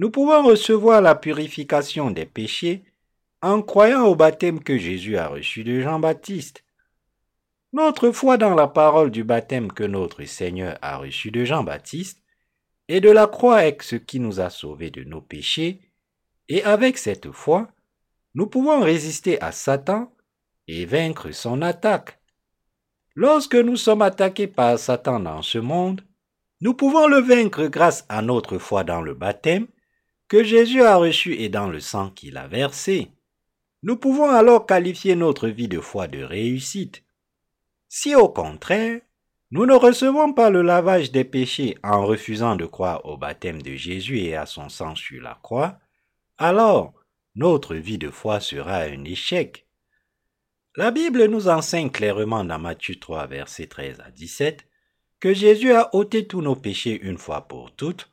Nous pouvons recevoir la purification des péchés en croyant au baptême que Jésus a reçu de Jean-Baptiste. Notre foi dans la parole du baptême que notre Seigneur a reçu de Jean-Baptiste et de la croix est ce qui nous a sauvés de nos péchés, et avec cette foi, nous pouvons résister à Satan et vaincre son attaque. Lorsque nous sommes attaqués par Satan dans ce monde, nous pouvons le vaincre grâce à notre foi dans le baptême que Jésus a reçu et dans le sang qu'il a versé. Nous pouvons alors qualifier notre vie de foi de réussite. Si au contraire, nous ne recevons pas le lavage des péchés en refusant de croire au baptême de Jésus et à son sang sur la croix, alors notre vie de foi sera un échec. La Bible nous enseigne clairement dans Matthieu 3, versets 13 à 17, que Jésus a ôté tous nos péchés une fois pour toutes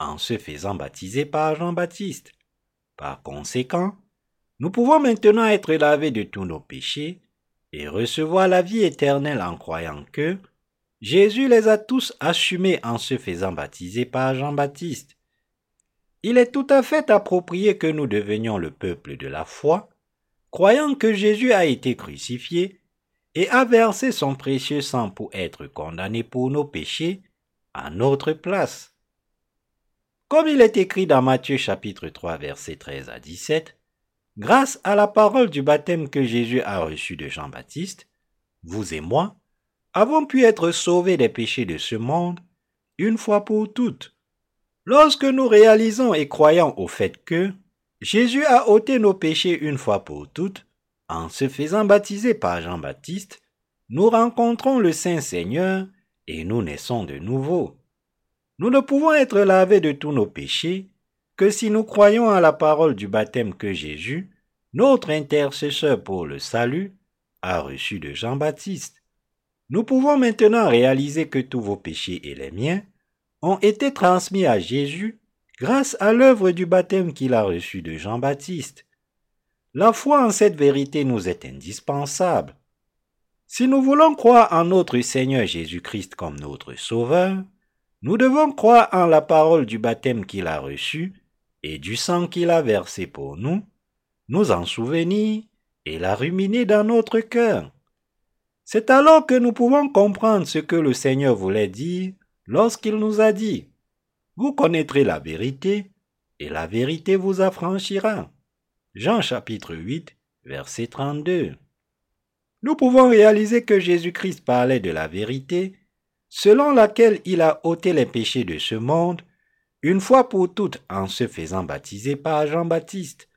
en se faisant baptiser par Jean-Baptiste. Par conséquent, nous pouvons maintenant être lavés de tous nos péchés et recevoir la vie éternelle en croyant que Jésus les a tous assumés en se faisant baptiser par Jean-Baptiste. Il est tout à fait approprié que nous devenions le peuple de la foi, croyant que Jésus a été crucifié et a versé son précieux sang pour être condamné pour nos péchés à notre place. Comme il est écrit dans Matthieu chapitre 3 versets 13 à 17, Grâce à la parole du baptême que Jésus a reçu de Jean-Baptiste, vous et moi avons pu être sauvés des péchés de ce monde une fois pour toutes. Lorsque nous réalisons et croyons au fait que Jésus a ôté nos péchés une fois pour toutes, en se faisant baptiser par Jean-Baptiste, nous rencontrons le Saint Seigneur et nous naissons de nouveau. Nous ne pouvons être lavés de tous nos péchés que si nous croyons à la parole du baptême que Jésus, notre intercesseur pour le salut, a reçu de Jean-Baptiste. Nous pouvons maintenant réaliser que tous vos péchés et les miens ont été transmis à Jésus grâce à l'œuvre du baptême qu'il a reçu de Jean-Baptiste. La foi en cette vérité nous est indispensable. Si nous voulons croire en notre Seigneur Jésus-Christ comme notre Sauveur, nous devons croire en la parole du baptême qu'il a reçu et du sang qu'il a versé pour nous, nous en souvenir et la ruminer dans notre cœur. C'est alors que nous pouvons comprendre ce que le Seigneur voulait dire lorsqu'il nous a dit Vous connaîtrez la vérité, et la vérité vous affranchira. Jean chapitre 8, verset 32. Nous pouvons réaliser que Jésus-Christ parlait de la vérité, selon laquelle il a ôté les péchés de ce monde une fois pour toutes en se faisant baptiser par Jean-Baptiste.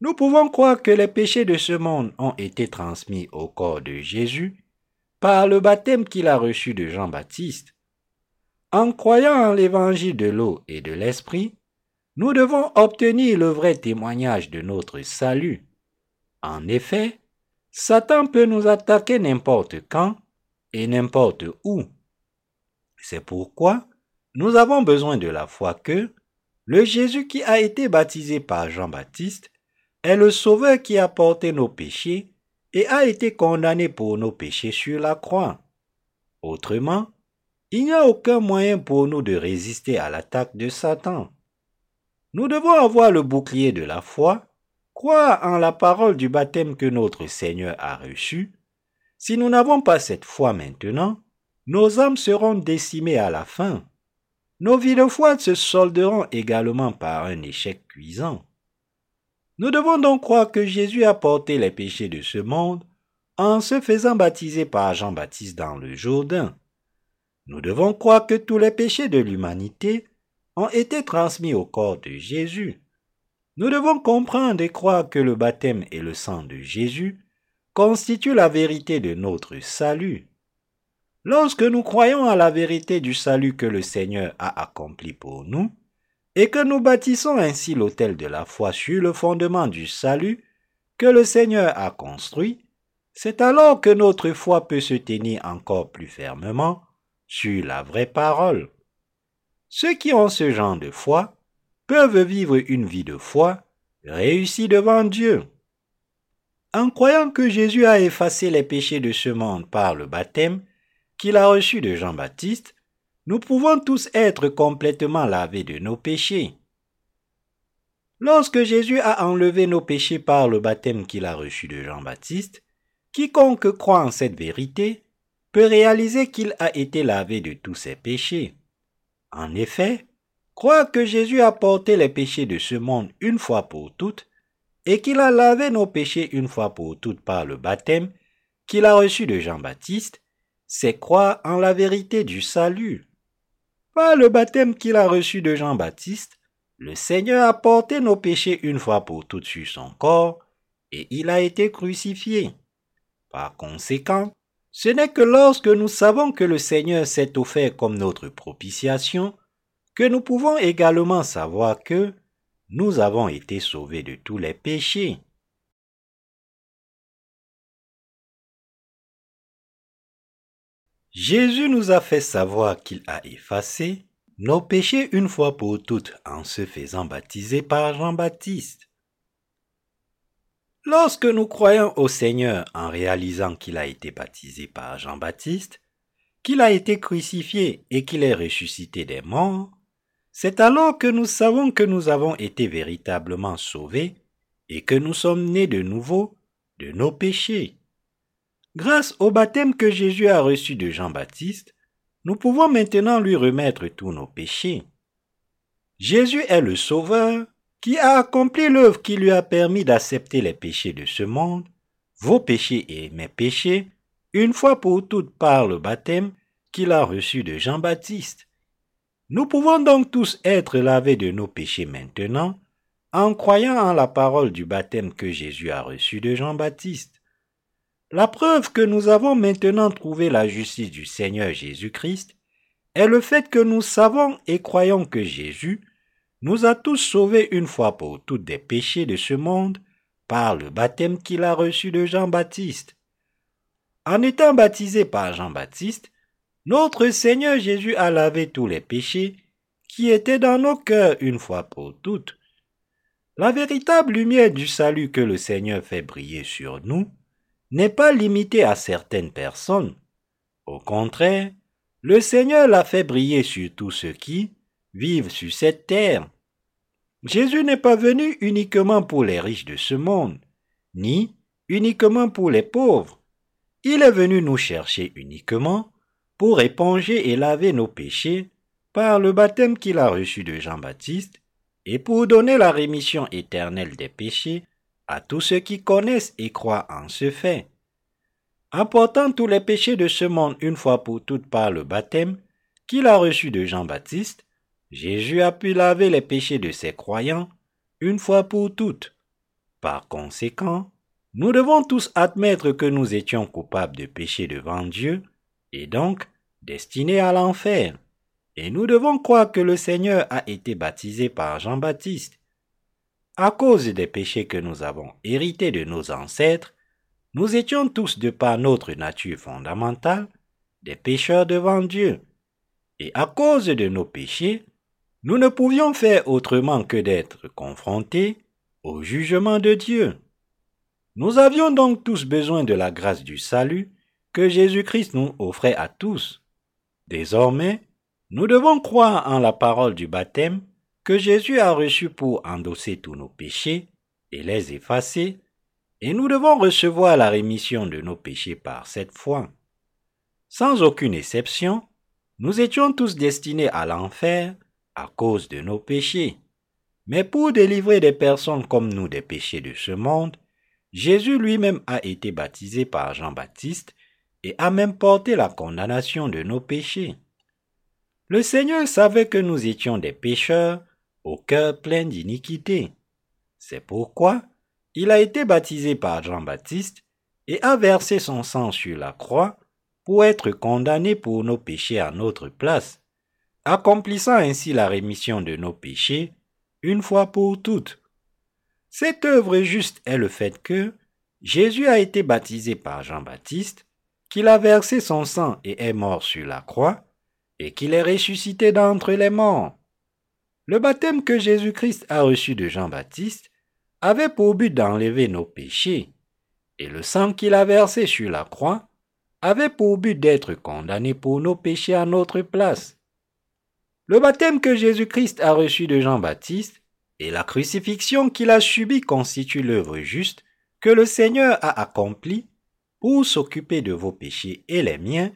Nous pouvons croire que les péchés de ce monde ont été transmis au corps de Jésus par le baptême qu'il a reçu de Jean-Baptiste. En croyant en l'évangile de l'eau et de l'esprit, nous devons obtenir le vrai témoignage de notre salut. En effet, Satan peut nous attaquer n'importe quand et n'importe où. C'est pourquoi nous avons besoin de la foi que le Jésus qui a été baptisé par Jean-Baptiste est le Sauveur qui a porté nos péchés et a été condamné pour nos péchés sur la croix. Autrement, il n'y a aucun moyen pour nous de résister à l'attaque de Satan. Nous devons avoir le bouclier de la foi, croire en la parole du baptême que notre Seigneur a reçu. Si nous n'avons pas cette foi maintenant, nos âmes seront décimées à la fin. Nos vies de foi se solderont également par un échec cuisant. Nous devons donc croire que Jésus a porté les péchés de ce monde en se faisant baptiser par Jean-Baptiste dans le Jourdain. Nous devons croire que tous les péchés de l'humanité ont été transmis au corps de Jésus. Nous devons comprendre et croire que le baptême et le sang de Jésus constituent la vérité de notre salut. Lorsque nous croyons à la vérité du salut que le Seigneur a accompli pour nous, et que nous bâtissons ainsi l'autel de la foi sur le fondement du salut que le Seigneur a construit, c'est alors que notre foi peut se tenir encore plus fermement sur la vraie parole. Ceux qui ont ce genre de foi peuvent vivre une vie de foi réussie devant Dieu. En croyant que Jésus a effacé les péchés de ce monde par le baptême qu'il a reçu de Jean-Baptiste, nous pouvons tous être complètement lavés de nos péchés. Lorsque Jésus a enlevé nos péchés par le baptême qu'il a reçu de Jean-Baptiste, quiconque croit en cette vérité peut réaliser qu'il a été lavé de tous ses péchés. En effet, croire que Jésus a porté les péchés de ce monde une fois pour toutes et qu'il a lavé nos péchés une fois pour toutes par le baptême qu'il a reçu de Jean-Baptiste, c'est croire en la vérité du salut. Par le baptême qu'il a reçu de Jean-Baptiste, le Seigneur a porté nos péchés une fois pour toutes sur son corps, et il a été crucifié. Par conséquent, ce n'est que lorsque nous savons que le Seigneur s'est offert comme notre propitiation que nous pouvons également savoir que nous avons été sauvés de tous les péchés. Jésus nous a fait savoir qu'il a effacé nos péchés une fois pour toutes en se faisant baptiser par Jean-Baptiste. Lorsque nous croyons au Seigneur en réalisant qu'il a été baptisé par Jean-Baptiste, qu'il a été crucifié et qu'il est ressuscité des morts, c'est alors que nous savons que nous avons été véritablement sauvés et que nous sommes nés de nouveau de nos péchés. Grâce au baptême que Jésus a reçu de Jean-Baptiste, nous pouvons maintenant lui remettre tous nos péchés. Jésus est le Sauveur qui a accompli l'œuvre qui lui a permis d'accepter les péchés de ce monde, vos péchés et mes péchés, une fois pour toutes par le baptême qu'il a reçu de Jean-Baptiste. Nous pouvons donc tous être lavés de nos péchés maintenant en croyant en la parole du baptême que Jésus a reçu de Jean-Baptiste. La preuve que nous avons maintenant trouvé la justice du Seigneur Jésus-Christ est le fait que nous savons et croyons que Jésus nous a tous sauvés une fois pour toutes des péchés de ce monde par le baptême qu'il a reçu de Jean-Baptiste. En étant baptisé par Jean-Baptiste, notre Seigneur Jésus a lavé tous les péchés qui étaient dans nos cœurs une fois pour toutes. La véritable lumière du salut que le Seigneur fait briller sur nous n'est pas limité à certaines personnes. Au contraire, le Seigneur l'a fait briller sur tous ceux qui vivent sur cette terre. Jésus n'est pas venu uniquement pour les riches de ce monde, ni uniquement pour les pauvres. Il est venu nous chercher uniquement pour éponger et laver nos péchés par le baptême qu'il a reçu de Jean-Baptiste et pour donner la rémission éternelle des péchés à tous ceux qui connaissent et croient en ce fait. Apportant tous les péchés de ce monde une fois pour toutes par le baptême qu'il a reçu de Jean-Baptiste, Jésus a pu laver les péchés de ses croyants une fois pour toutes. Par conséquent, nous devons tous admettre que nous étions coupables de péché devant Dieu et donc destinés à l'enfer. Et nous devons croire que le Seigneur a été baptisé par Jean-Baptiste à cause des péchés que nous avons hérités de nos ancêtres, nous étions tous de par notre nature fondamentale des pécheurs devant Dieu. Et à cause de nos péchés, nous ne pouvions faire autrement que d'être confrontés au jugement de Dieu. Nous avions donc tous besoin de la grâce du salut que Jésus-Christ nous offrait à tous. Désormais, nous devons croire en la parole du baptême que Jésus a reçu pour endosser tous nos péchés et les effacer, et nous devons recevoir la rémission de nos péchés par cette foi. Sans aucune exception, nous étions tous destinés à l'enfer à cause de nos péchés. Mais pour délivrer des personnes comme nous des péchés de ce monde, Jésus lui-même a été baptisé par Jean-Baptiste et a même porté la condamnation de nos péchés. Le Seigneur savait que nous étions des pécheurs au cœur plein d'iniquité. C'est pourquoi il a été baptisé par Jean-Baptiste et a versé son sang sur la croix pour être condamné pour nos péchés à notre place, accomplissant ainsi la rémission de nos péchés une fois pour toutes. Cette œuvre juste est le fait que Jésus a été baptisé par Jean-Baptiste, qu'il a versé son sang et est mort sur la croix, et qu'il est ressuscité d'entre les morts. Le baptême que Jésus-Christ a reçu de Jean-Baptiste avait pour but d'enlever nos péchés, et le sang qu'il a versé sur la croix avait pour but d'être condamné pour nos péchés à notre place. Le baptême que Jésus-Christ a reçu de Jean-Baptiste et la crucifixion qu'il a subie constituent l'œuvre juste que le Seigneur a accomplie pour s'occuper de vos péchés et les miens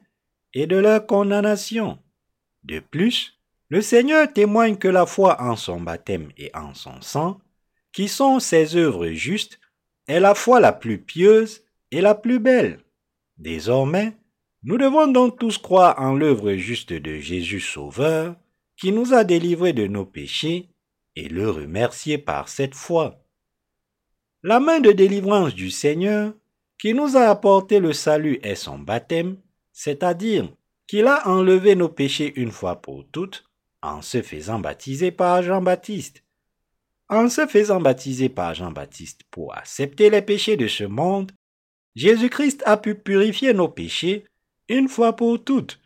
et de leur condamnation. De plus, le Seigneur témoigne que la foi en son baptême et en son sang, qui sont ses œuvres justes, est la foi la plus pieuse et la plus belle. Désormais, nous devons donc tous croire en l'œuvre juste de Jésus Sauveur, qui nous a délivrés de nos péchés, et le remercier par cette foi. La main de délivrance du Seigneur, qui nous a apporté le salut et son baptême, c'est-à-dire qu'il a enlevé nos péchés une fois pour toutes en se faisant baptiser par Jean-Baptiste. En se faisant baptiser par Jean-Baptiste pour accepter les péchés de ce monde, Jésus-Christ a pu purifier nos péchés une fois pour toutes.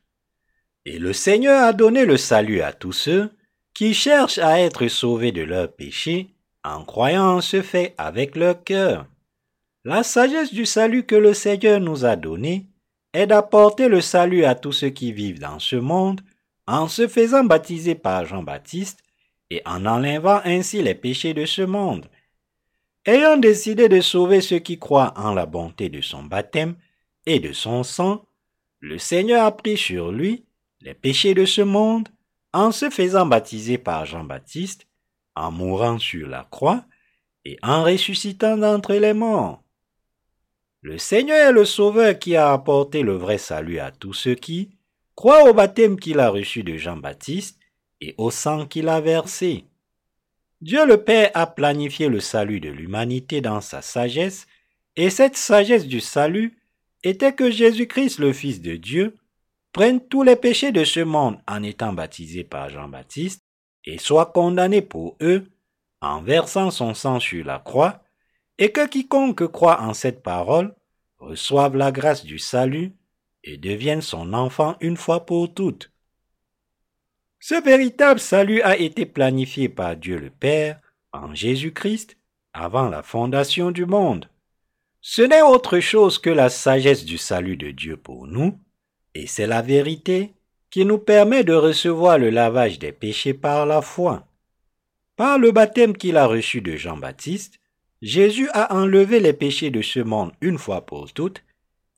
Et le Seigneur a donné le salut à tous ceux qui cherchent à être sauvés de leurs péchés en croyant en ce fait avec leur cœur. La sagesse du salut que le Seigneur nous a donné est d'apporter le salut à tous ceux qui vivent dans ce monde en se faisant baptiser par Jean-Baptiste et en enlevant ainsi les péchés de ce monde. Ayant décidé de sauver ceux qui croient en la bonté de son baptême et de son sang, le Seigneur a pris sur lui les péchés de ce monde en se faisant baptiser par Jean-Baptiste, en mourant sur la croix et en ressuscitant d'entre les morts. Le Seigneur est le Sauveur qui a apporté le vrai salut à tous ceux qui croient au baptême qu'il a reçu de Jean-Baptiste et au sang qu'il a versé. Dieu le Père a planifié le salut de l'humanité dans sa sagesse, et cette sagesse du salut était que Jésus-Christ, le Fils de Dieu, prenne tous les péchés de ce monde en étant baptisé par Jean-Baptiste et soit condamné pour eux en versant son sang sur la croix et que quiconque croit en cette parole reçoive la grâce du salut et devienne son enfant une fois pour toutes. Ce véritable salut a été planifié par Dieu le Père en Jésus-Christ avant la fondation du monde. Ce n'est autre chose que la sagesse du salut de Dieu pour nous, et c'est la vérité qui nous permet de recevoir le lavage des péchés par la foi. Par le baptême qu'il a reçu de Jean-Baptiste, Jésus a enlevé les péchés de ce monde une fois pour toutes,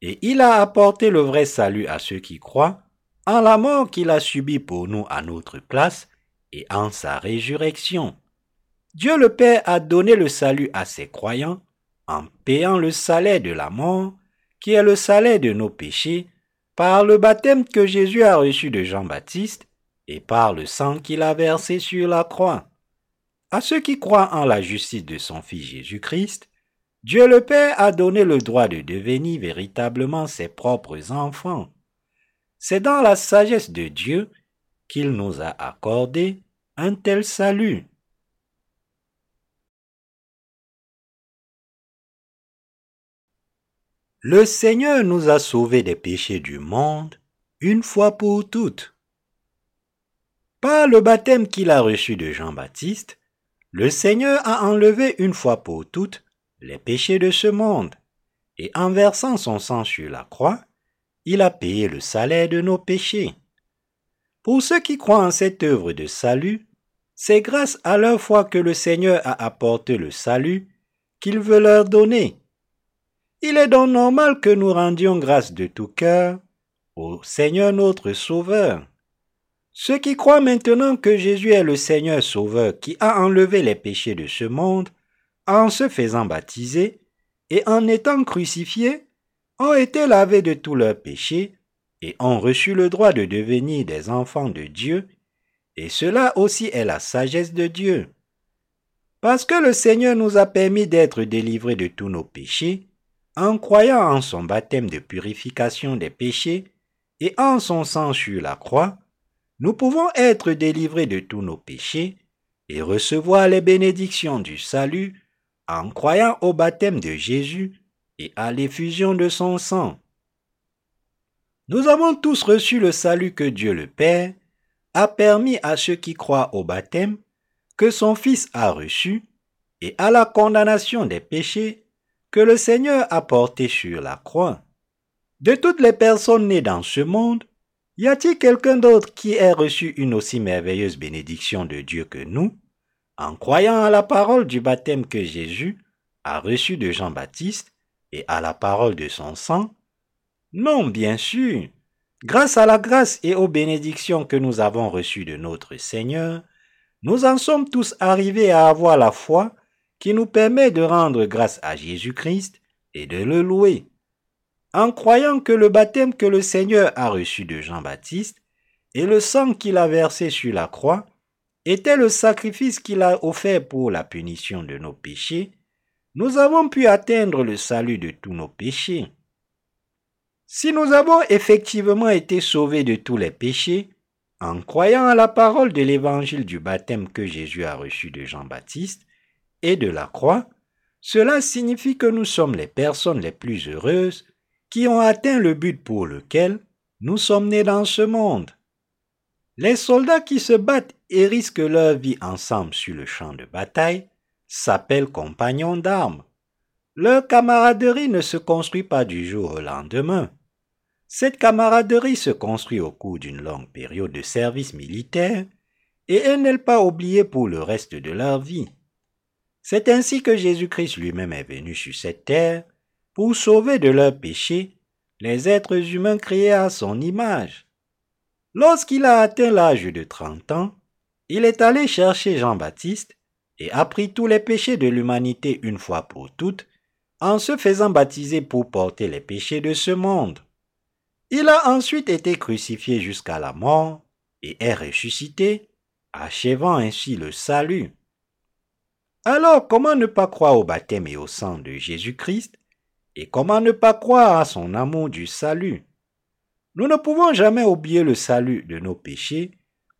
et il a apporté le vrai salut à ceux qui croient en la mort qu'il a subie pour nous à notre place et en sa résurrection. Dieu le Père a donné le salut à ses croyants en payant le salaire de la mort, qui est le salaire de nos péchés, par le baptême que Jésus a reçu de Jean-Baptiste et par le sang qu'il a versé sur la croix. À ceux qui croient en la justice de son Fils Jésus-Christ, Dieu le Père a donné le droit de devenir véritablement ses propres enfants. C'est dans la sagesse de Dieu qu'il nous a accordé un tel salut. Le Seigneur nous a sauvés des péchés du monde une fois pour toutes. Par le baptême qu'il a reçu de Jean-Baptiste, le Seigneur a enlevé une fois pour toutes les péchés de ce monde, et en versant son sang sur la croix, il a payé le salaire de nos péchés. Pour ceux qui croient en cette œuvre de salut, c'est grâce à leur foi que le Seigneur a apporté le salut qu'il veut leur donner. Il est donc normal que nous rendions grâce de tout cœur au Seigneur notre Sauveur. Ceux qui croient maintenant que Jésus est le Seigneur Sauveur qui a enlevé les péchés de ce monde en se faisant baptiser et en étant crucifiés ont été lavés de tous leurs péchés et ont reçu le droit de devenir des enfants de Dieu, et cela aussi est la sagesse de Dieu. Parce que le Seigneur nous a permis d'être délivrés de tous nos péchés, en croyant en son baptême de purification des péchés et en son sang sur la croix, nous pouvons être délivrés de tous nos péchés et recevoir les bénédictions du salut en croyant au baptême de Jésus et à l'effusion de son sang. Nous avons tous reçu le salut que Dieu le Père a permis à ceux qui croient au baptême que son Fils a reçu et à la condamnation des péchés que le Seigneur a porté sur la croix. De toutes les personnes nées dans ce monde, y a-t-il quelqu'un d'autre qui ait reçu une aussi merveilleuse bénédiction de Dieu que nous, en croyant à la parole du baptême que Jésus a reçu de Jean-Baptiste et à la parole de son sang Non, bien sûr. Grâce à la grâce et aux bénédictions que nous avons reçues de notre Seigneur, nous en sommes tous arrivés à avoir la foi qui nous permet de rendre grâce à Jésus-Christ et de le louer. En croyant que le baptême que le Seigneur a reçu de Jean-Baptiste et le sang qu'il a versé sur la croix était le sacrifice qu'il a offert pour la punition de nos péchés, nous avons pu atteindre le salut de tous nos péchés. Si nous avons effectivement été sauvés de tous les péchés, en croyant à la parole de l'évangile du baptême que Jésus a reçu de Jean-Baptiste et de la croix, cela signifie que nous sommes les personnes les plus heureuses qui ont atteint le but pour lequel nous sommes nés dans ce monde. Les soldats qui se battent et risquent leur vie ensemble sur le champ de bataille s'appellent compagnons d'armes. Leur camaraderie ne se construit pas du jour au lendemain. Cette camaraderie se construit au cours d'une longue période de service militaire et elle n'est pas oubliée pour le reste de leur vie. C'est ainsi que Jésus-Christ lui-même est venu sur cette terre pour sauver de leurs péchés les êtres humains créés à son image. Lorsqu'il a atteint l'âge de trente ans, il est allé chercher Jean-Baptiste et a pris tous les péchés de l'humanité une fois pour toutes, en se faisant baptiser pour porter les péchés de ce monde. Il a ensuite été crucifié jusqu'à la mort et est ressuscité, achevant ainsi le salut. Alors comment ne pas croire au baptême et au sang de Jésus-Christ et comment ne pas croire à son amour du salut? Nous ne pouvons jamais oublier le salut de nos péchés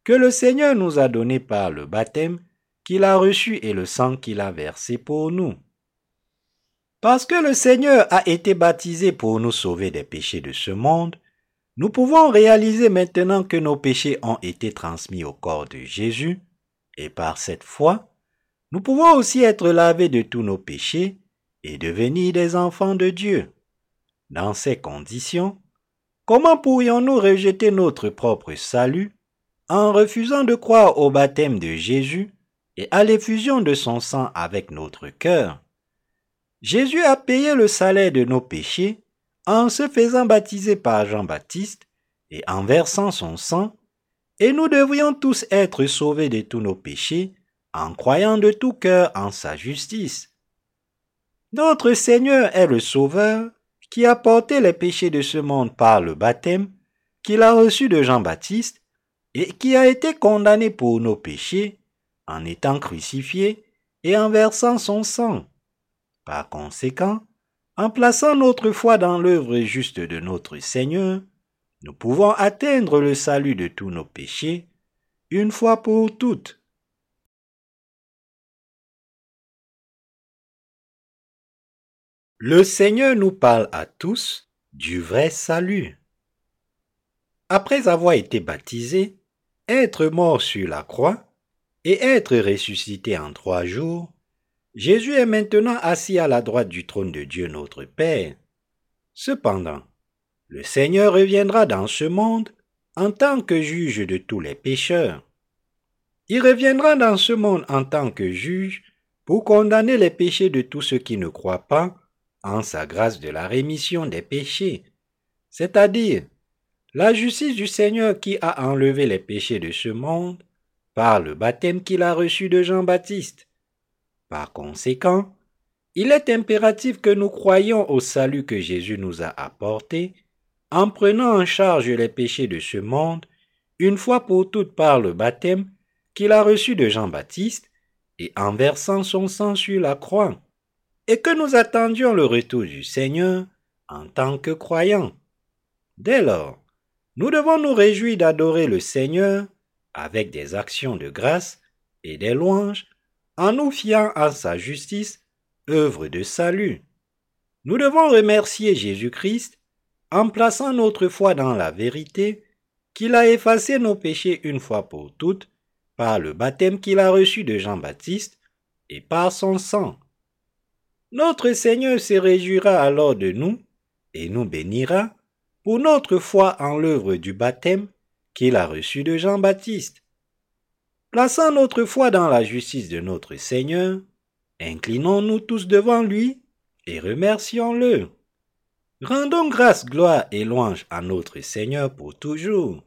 que le Seigneur nous a donné par le baptême qu'il a reçu et le sang qu'il a versé pour nous. Parce que le Seigneur a été baptisé pour nous sauver des péchés de ce monde, nous pouvons réaliser maintenant que nos péchés ont été transmis au corps de Jésus, et par cette foi, nous pouvons aussi être lavés de tous nos péchés et devenir des enfants de Dieu. Dans ces conditions, comment pourrions-nous rejeter notre propre salut en refusant de croire au baptême de Jésus et à l'effusion de son sang avec notre cœur? Jésus a payé le salaire de nos péchés en se faisant baptiser par Jean-Baptiste et en versant son sang, et nous devrions tous être sauvés de tous nos péchés en croyant de tout cœur en sa justice. Notre Seigneur est le Sauveur qui a porté les péchés de ce monde par le baptême qu'il a reçu de Jean-Baptiste et qui a été condamné pour nos péchés en étant crucifié et en versant son sang. Par conséquent, en plaçant notre foi dans l'œuvre juste de notre Seigneur, nous pouvons atteindre le salut de tous nos péchés, une fois pour toutes. Le Seigneur nous parle à tous du vrai salut. Après avoir été baptisé, être mort sur la croix, et être ressuscité en trois jours, Jésus est maintenant assis à la droite du trône de Dieu notre Père. Cependant, le Seigneur reviendra dans ce monde en tant que juge de tous les pécheurs. Il reviendra dans ce monde en tant que juge pour condamner les péchés de tous ceux qui ne croient pas en sa grâce de la rémission des péchés, c'est-à-dire la justice du Seigneur qui a enlevé les péchés de ce monde par le baptême qu'il a reçu de Jean-Baptiste. Par conséquent, il est impératif que nous croyions au salut que Jésus nous a apporté en prenant en charge les péchés de ce monde une fois pour toutes par le baptême qu'il a reçu de Jean-Baptiste et en versant son sang sur la croix, et que nous attendions le retour du Seigneur en tant que croyants. Dès lors, nous devons nous réjouir d'adorer le Seigneur avec des actions de grâce et des louanges en nous fiant à sa justice, œuvre de salut. Nous devons remercier Jésus-Christ en plaçant notre foi dans la vérité qu'il a effacé nos péchés une fois pour toutes par le baptême qu'il a reçu de Jean-Baptiste et par son sang. Notre Seigneur se réjouira alors de nous et nous bénira pour notre foi en l'œuvre du baptême qu'il a reçu de Jean-Baptiste. Plaçant notre foi dans la justice de notre Seigneur, inclinons-nous tous devant lui et remercions-le. Rendons grâce, gloire et louange à notre Seigneur pour toujours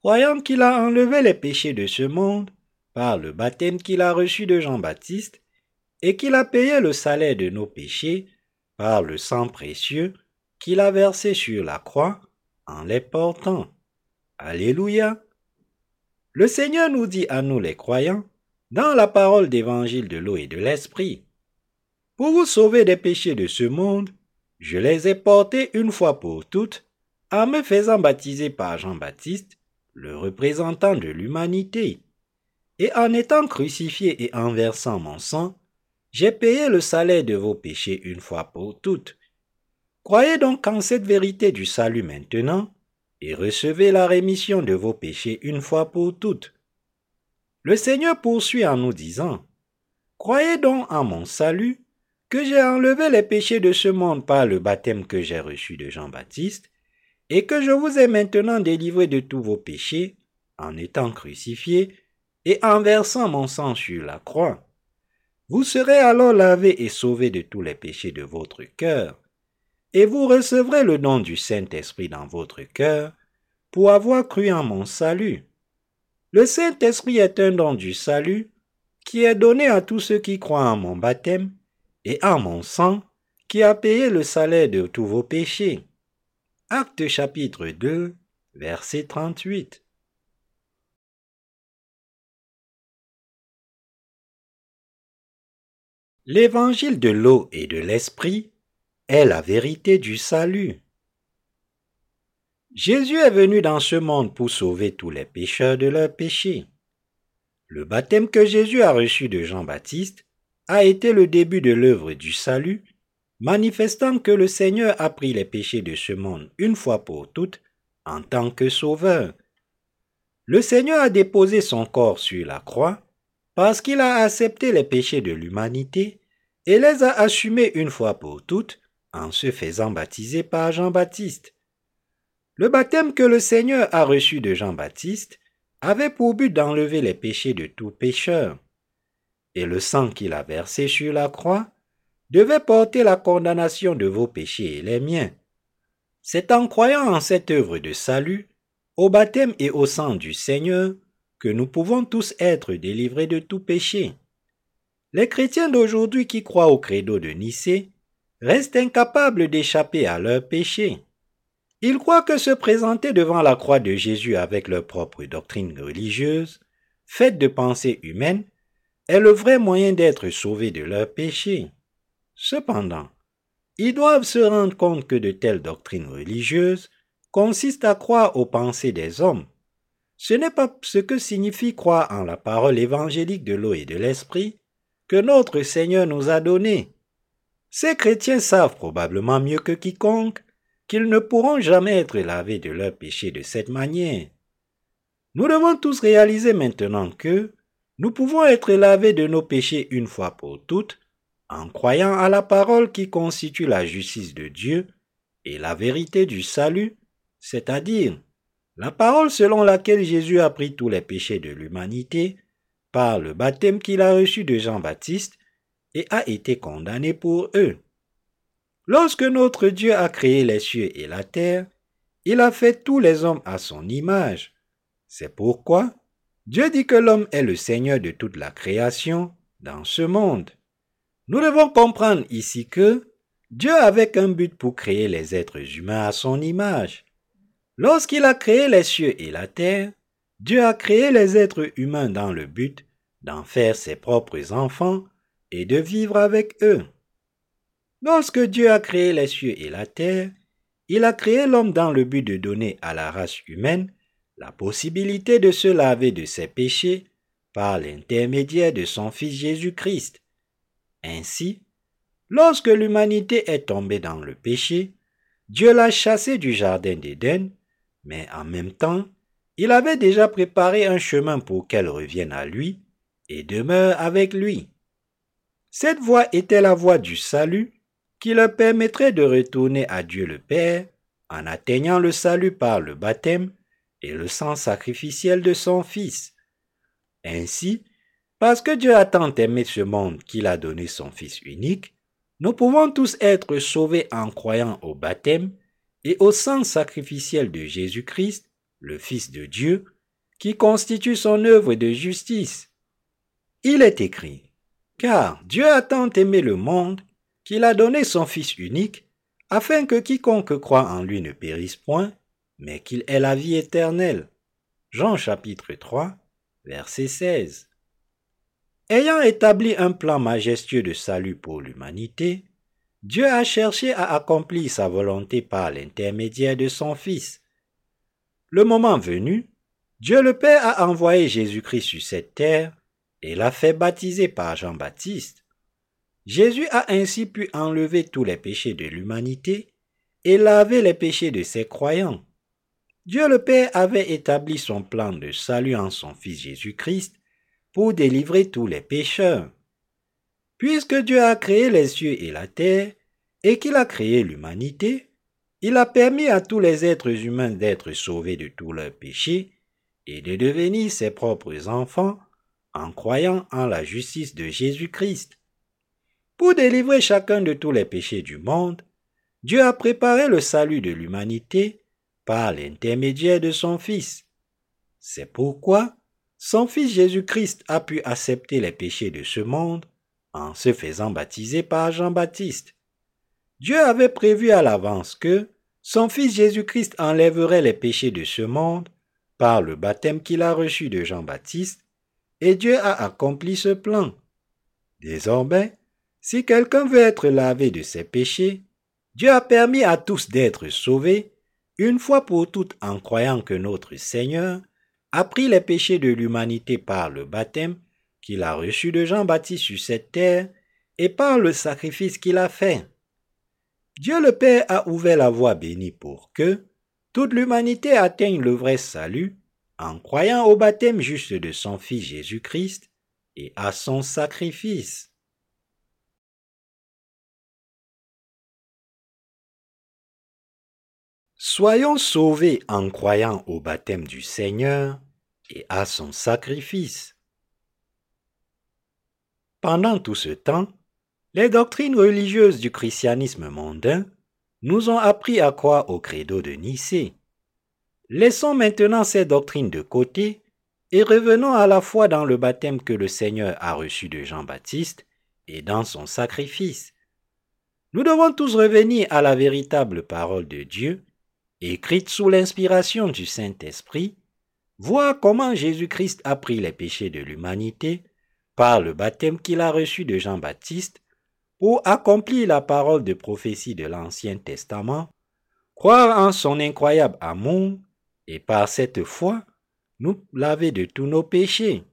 croyant qu'il a enlevé les péchés de ce monde par le baptême qu'il a reçu de Jean-Baptiste et qu'il a payé le salaire de nos péchés par le sang précieux qu'il a versé sur la croix en les portant. Alléluia. Le Seigneur nous dit à nous les croyants, dans la parole d'évangile de l'eau et de l'esprit, Pour vous sauver des péchés de ce monde, je les ai portés une fois pour toutes, en me faisant baptiser par Jean-Baptiste le représentant de l'humanité. Et en étant crucifié et en versant mon sang, j'ai payé le salaire de vos péchés une fois pour toutes. Croyez donc en cette vérité du salut maintenant, et recevez la rémission de vos péchés une fois pour toutes. Le Seigneur poursuit en nous disant, Croyez donc en mon salut, que j'ai enlevé les péchés de ce monde par le baptême que j'ai reçu de Jean-Baptiste, et que je vous ai maintenant délivré de tous vos péchés, en étant crucifié et en versant mon sang sur la croix. Vous serez alors lavés et sauvés de tous les péchés de votre cœur, et vous recevrez le don du Saint-Esprit dans votre cœur, pour avoir cru en mon salut. Le Saint-Esprit est un don du salut qui est donné à tous ceux qui croient en mon baptême et en mon sang qui a payé le salaire de tous vos péchés. Acte chapitre 2, verset 38. L'évangile de l'eau et de l'esprit est la vérité du salut. Jésus est venu dans ce monde pour sauver tous les pécheurs de leurs péchés. Le baptême que Jésus a reçu de Jean-Baptiste a été le début de l'œuvre du salut manifestant que le Seigneur a pris les péchés de ce monde une fois pour toutes en tant que sauveur. Le Seigneur a déposé son corps sur la croix parce qu'il a accepté les péchés de l'humanité et les a assumés une fois pour toutes en se faisant baptiser par Jean-Baptiste. Le baptême que le Seigneur a reçu de Jean-Baptiste avait pour but d'enlever les péchés de tout pécheur, et le sang qu'il a versé sur la croix devait porter la condamnation de vos péchés et les miens. C'est en croyant en cette œuvre de salut, au baptême et au sang du Seigneur, que nous pouvons tous être délivrés de tout péché. Les chrétiens d'aujourd'hui qui croient au credo de Nicée restent incapables d'échapper à leurs péchés. Ils croient que se présenter devant la croix de Jésus avec leur propre doctrine religieuse, faite de pensées humaines, est le vrai moyen d'être sauvés de leurs péchés. Cependant, ils doivent se rendre compte que de telles doctrines religieuses consistent à croire aux pensées des hommes. Ce n'est pas ce que signifie croire en la parole évangélique de l'eau et de l'esprit que notre Seigneur nous a donnée. Ces chrétiens savent probablement mieux que quiconque qu'ils ne pourront jamais être lavés de leurs péchés de cette manière. Nous devons tous réaliser maintenant que nous pouvons être lavés de nos péchés une fois pour toutes en croyant à la parole qui constitue la justice de Dieu et la vérité du salut, c'est-à-dire la parole selon laquelle Jésus a pris tous les péchés de l'humanité par le baptême qu'il a reçu de Jean-Baptiste et a été condamné pour eux. Lorsque notre Dieu a créé les cieux et la terre, il a fait tous les hommes à son image. C'est pourquoi Dieu dit que l'homme est le Seigneur de toute la création dans ce monde. Nous devons comprendre ici que Dieu avait un but pour créer les êtres humains à son image. Lorsqu'il a créé les cieux et la terre, Dieu a créé les êtres humains dans le but d'en faire ses propres enfants et de vivre avec eux. Lorsque Dieu a créé les cieux et la terre, il a créé l'homme dans le but de donner à la race humaine la possibilité de se laver de ses péchés par l'intermédiaire de son Fils Jésus-Christ. Ainsi, lorsque l'humanité est tombée dans le péché, Dieu l'a chassée du Jardin d'Éden mais en même temps, il avait déjà préparé un chemin pour qu'elle revienne à lui et demeure avec lui. Cette voie était la voie du salut qui leur permettrait de retourner à Dieu le Père en atteignant le salut par le baptême et le sang sacrificiel de son Fils. Ainsi, parce que Dieu a tant aimé ce monde qu'il a donné son Fils unique, nous pouvons tous être sauvés en croyant au baptême et au sang sacrificiel de Jésus-Christ, le Fils de Dieu, qui constitue son œuvre de justice. Il est écrit, Car Dieu a tant aimé le monde qu'il a donné son Fils unique, afin que quiconque croit en lui ne périsse point, mais qu'il ait la vie éternelle. Jean chapitre 3, verset 16. Ayant établi un plan majestueux de salut pour l'humanité, Dieu a cherché à accomplir sa volonté par l'intermédiaire de son Fils. Le moment venu, Dieu le Père a envoyé Jésus-Christ sur cette terre et l'a fait baptiser par Jean-Baptiste. Jésus a ainsi pu enlever tous les péchés de l'humanité et laver les péchés de ses croyants. Dieu le Père avait établi son plan de salut en son Fils Jésus-Christ pour délivrer tous les pécheurs. Puisque Dieu a créé les cieux et la terre, et qu'il a créé l'humanité, il a permis à tous les êtres humains d'être sauvés de tous leurs péchés et de devenir ses propres enfants en croyant en la justice de Jésus-Christ. Pour délivrer chacun de tous les péchés du monde, Dieu a préparé le salut de l'humanité par l'intermédiaire de son Fils. C'est pourquoi son Fils Jésus-Christ a pu accepter les péchés de ce monde en se faisant baptiser par Jean-Baptiste. Dieu avait prévu à l'avance que son Fils Jésus-Christ enlèverait les péchés de ce monde par le baptême qu'il a reçu de Jean-Baptiste, et Dieu a accompli ce plan. Désormais, si quelqu'un veut être lavé de ses péchés, Dieu a permis à tous d'être sauvés, une fois pour toutes en croyant que notre Seigneur a pris les péchés de l'humanité par le baptême qu'il a reçu de Jean-Baptiste sur cette terre et par le sacrifice qu'il a fait. Dieu le Père a ouvert la voie bénie pour que toute l'humanité atteigne le vrai salut en croyant au baptême juste de son Fils Jésus-Christ et à son sacrifice. Soyons sauvés en croyant au baptême du Seigneur et à son sacrifice. Pendant tout ce temps, les doctrines religieuses du christianisme mondain nous ont appris à croire au credo de Nicée. Laissons maintenant ces doctrines de côté et revenons à la foi dans le baptême que le Seigneur a reçu de Jean-Baptiste et dans son sacrifice. Nous devons tous revenir à la véritable parole de Dieu, écrite sous l'inspiration du Saint-Esprit, voir comment Jésus-Christ a pris les péchés de l'humanité par le baptême qu'il a reçu de Jean-Baptiste, pour accomplir la parole de prophétie de l'Ancien Testament, croire en son incroyable amour, et par cette foi, nous laver de tous nos péchés.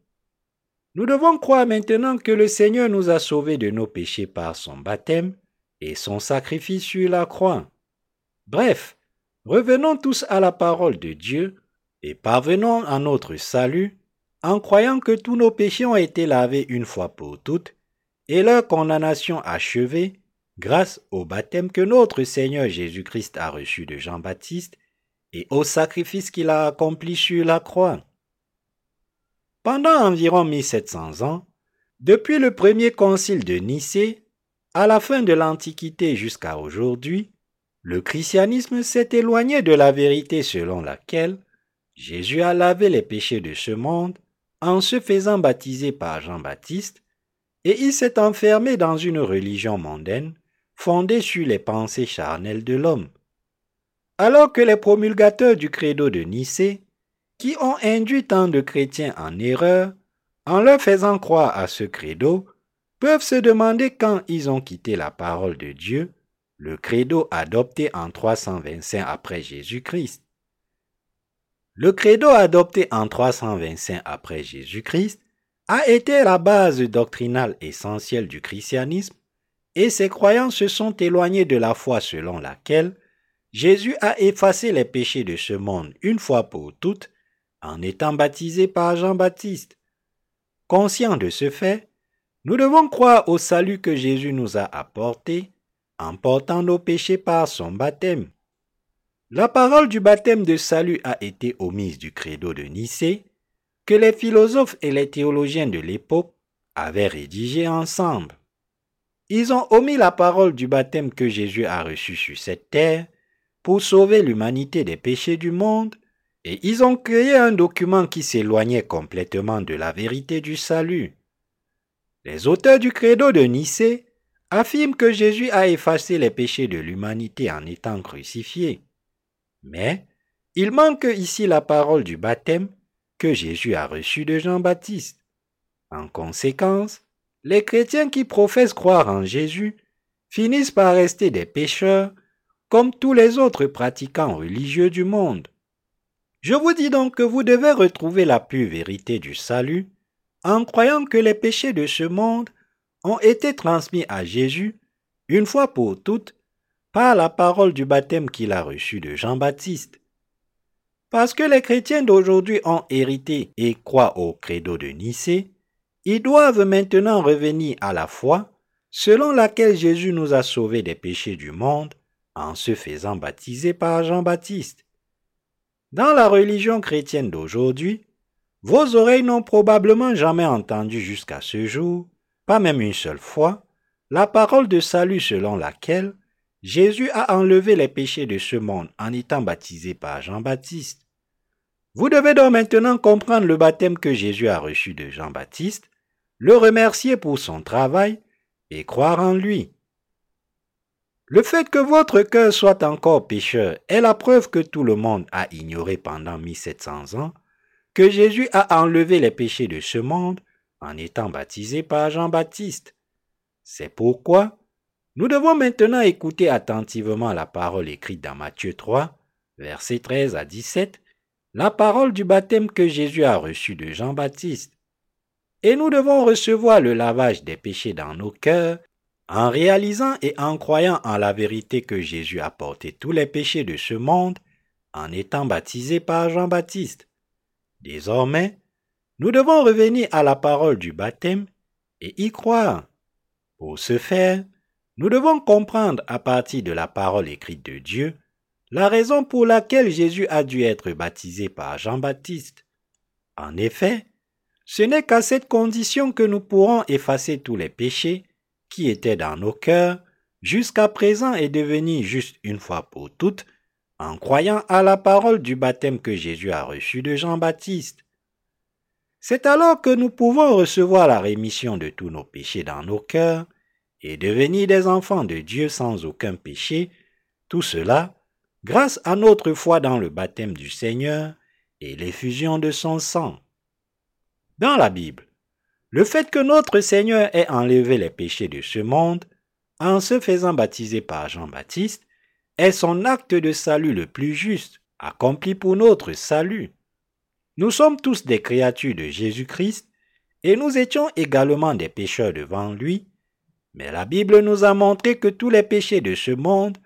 Nous devons croire maintenant que le Seigneur nous a sauvés de nos péchés par son baptême et son sacrifice sur la croix. Bref, revenons tous à la parole de Dieu et parvenons à notre salut en croyant que tous nos péchés ont été lavés une fois pour toutes et leur condamnation achevée grâce au baptême que notre Seigneur Jésus-Christ a reçu de Jean-Baptiste et au sacrifice qu'il a accompli sur la croix. Pendant environ 1700 ans, depuis le premier concile de Nicée, à la fin de l'Antiquité jusqu'à aujourd'hui, le christianisme s'est éloigné de la vérité selon laquelle Jésus a lavé les péchés de ce monde en se faisant baptiser par Jean-Baptiste, et il s'est enfermé dans une religion mondaine fondée sur les pensées charnelles de l'homme. Alors que les promulgateurs du credo de Nicée, qui ont induit tant de chrétiens en erreur, en leur faisant croire à ce credo, peuvent se demander quand ils ont quitté la parole de Dieu, le credo adopté en 325 après Jésus-Christ. Le credo adopté en 325 après Jésus-Christ a été la base doctrinale essentielle du christianisme et ses croyants se sont éloignés de la foi selon laquelle Jésus a effacé les péchés de ce monde une fois pour toutes en étant baptisé par Jean-Baptiste. Conscient de ce fait, nous devons croire au salut que Jésus nous a apporté en portant nos péchés par son baptême. La parole du baptême de salut a été omise du credo de Nicée, que les philosophes et les théologiens de l'époque avaient rédigé ensemble. Ils ont omis la parole du baptême que Jésus a reçu sur cette terre pour sauver l'humanité des péchés du monde, et ils ont créé un document qui s'éloignait complètement de la vérité du salut. Les auteurs du credo de Nicée affirment que Jésus a effacé les péchés de l'humanité en étant crucifié. Mais il manque ici la parole du baptême que Jésus a reçu de Jean-Baptiste. En conséquence, les chrétiens qui professent croire en Jésus finissent par rester des pécheurs comme tous les autres pratiquants religieux du monde. Je vous dis donc que vous devez retrouver la pure vérité du salut en croyant que les péchés de ce monde ont été transmis à Jésus une fois pour toutes par la parole du baptême qu'il a reçu de Jean-Baptiste. Parce que les chrétiens d'aujourd'hui ont hérité et croient au credo de Nicée, ils doivent maintenant revenir à la foi selon laquelle Jésus nous a sauvés des péchés du monde en se faisant baptiser par Jean-Baptiste. Dans la religion chrétienne d'aujourd'hui, vos oreilles n'ont probablement jamais entendu jusqu'à ce jour, pas même une seule fois, la parole de salut selon laquelle Jésus a enlevé les péchés de ce monde en étant baptisé par Jean-Baptiste. Vous devez donc maintenant comprendre le baptême que Jésus a reçu de Jean-Baptiste, le remercier pour son travail et croire en lui. Le fait que votre cœur soit encore pécheur est la preuve que tout le monde a ignoré pendant 1700 ans que Jésus a enlevé les péchés de ce monde en étant baptisé par Jean-Baptiste. C'est pourquoi nous devons maintenant écouter attentivement la parole écrite dans Matthieu 3, versets 13 à 17, la parole du baptême que Jésus a reçu de Jean-Baptiste. Et nous devons recevoir le lavage des péchés dans nos cœurs en réalisant et en croyant en la vérité que Jésus a porté tous les péchés de ce monde en étant baptisé par Jean-Baptiste. Désormais, nous devons revenir à la parole du baptême et y croire. Pour ce faire, nous devons comprendre à partir de la parole écrite de Dieu la raison pour laquelle Jésus a dû être baptisé par Jean-Baptiste. En effet, ce n'est qu'à cette condition que nous pourrons effacer tous les péchés qui étaient dans nos cœurs jusqu'à présent et devenir juste une fois pour toutes en croyant à la parole du baptême que Jésus a reçu de Jean-Baptiste. C'est alors que nous pouvons recevoir la rémission de tous nos péchés dans nos cœurs et devenir des enfants de Dieu sans aucun péché, tout cela grâce à notre foi dans le baptême du Seigneur et l'effusion de son sang. Dans la Bible, le fait que notre Seigneur ait enlevé les péchés de ce monde en se faisant baptiser par Jean-Baptiste est son acte de salut le plus juste, accompli pour notre salut. Nous sommes tous des créatures de Jésus-Christ et nous étions également des pécheurs devant lui, mais la Bible nous a montré que tous les péchés de ce monde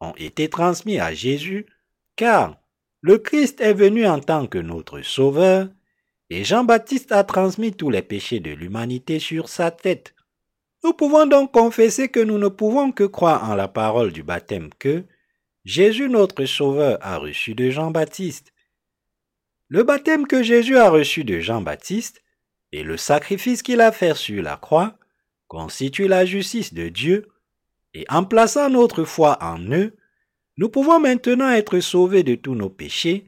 ont été transmis à Jésus, car le Christ est venu en tant que notre Sauveur, et Jean-Baptiste a transmis tous les péchés de l'humanité sur sa tête. Nous pouvons donc confesser que nous ne pouvons que croire en la parole du baptême que Jésus notre Sauveur a reçu de Jean-Baptiste. Le baptême que Jésus a reçu de Jean-Baptiste et le sacrifice qu'il a fait sur la croix constituent la justice de Dieu, et en plaçant notre foi en eux, nous pouvons maintenant être sauvés de tous nos péchés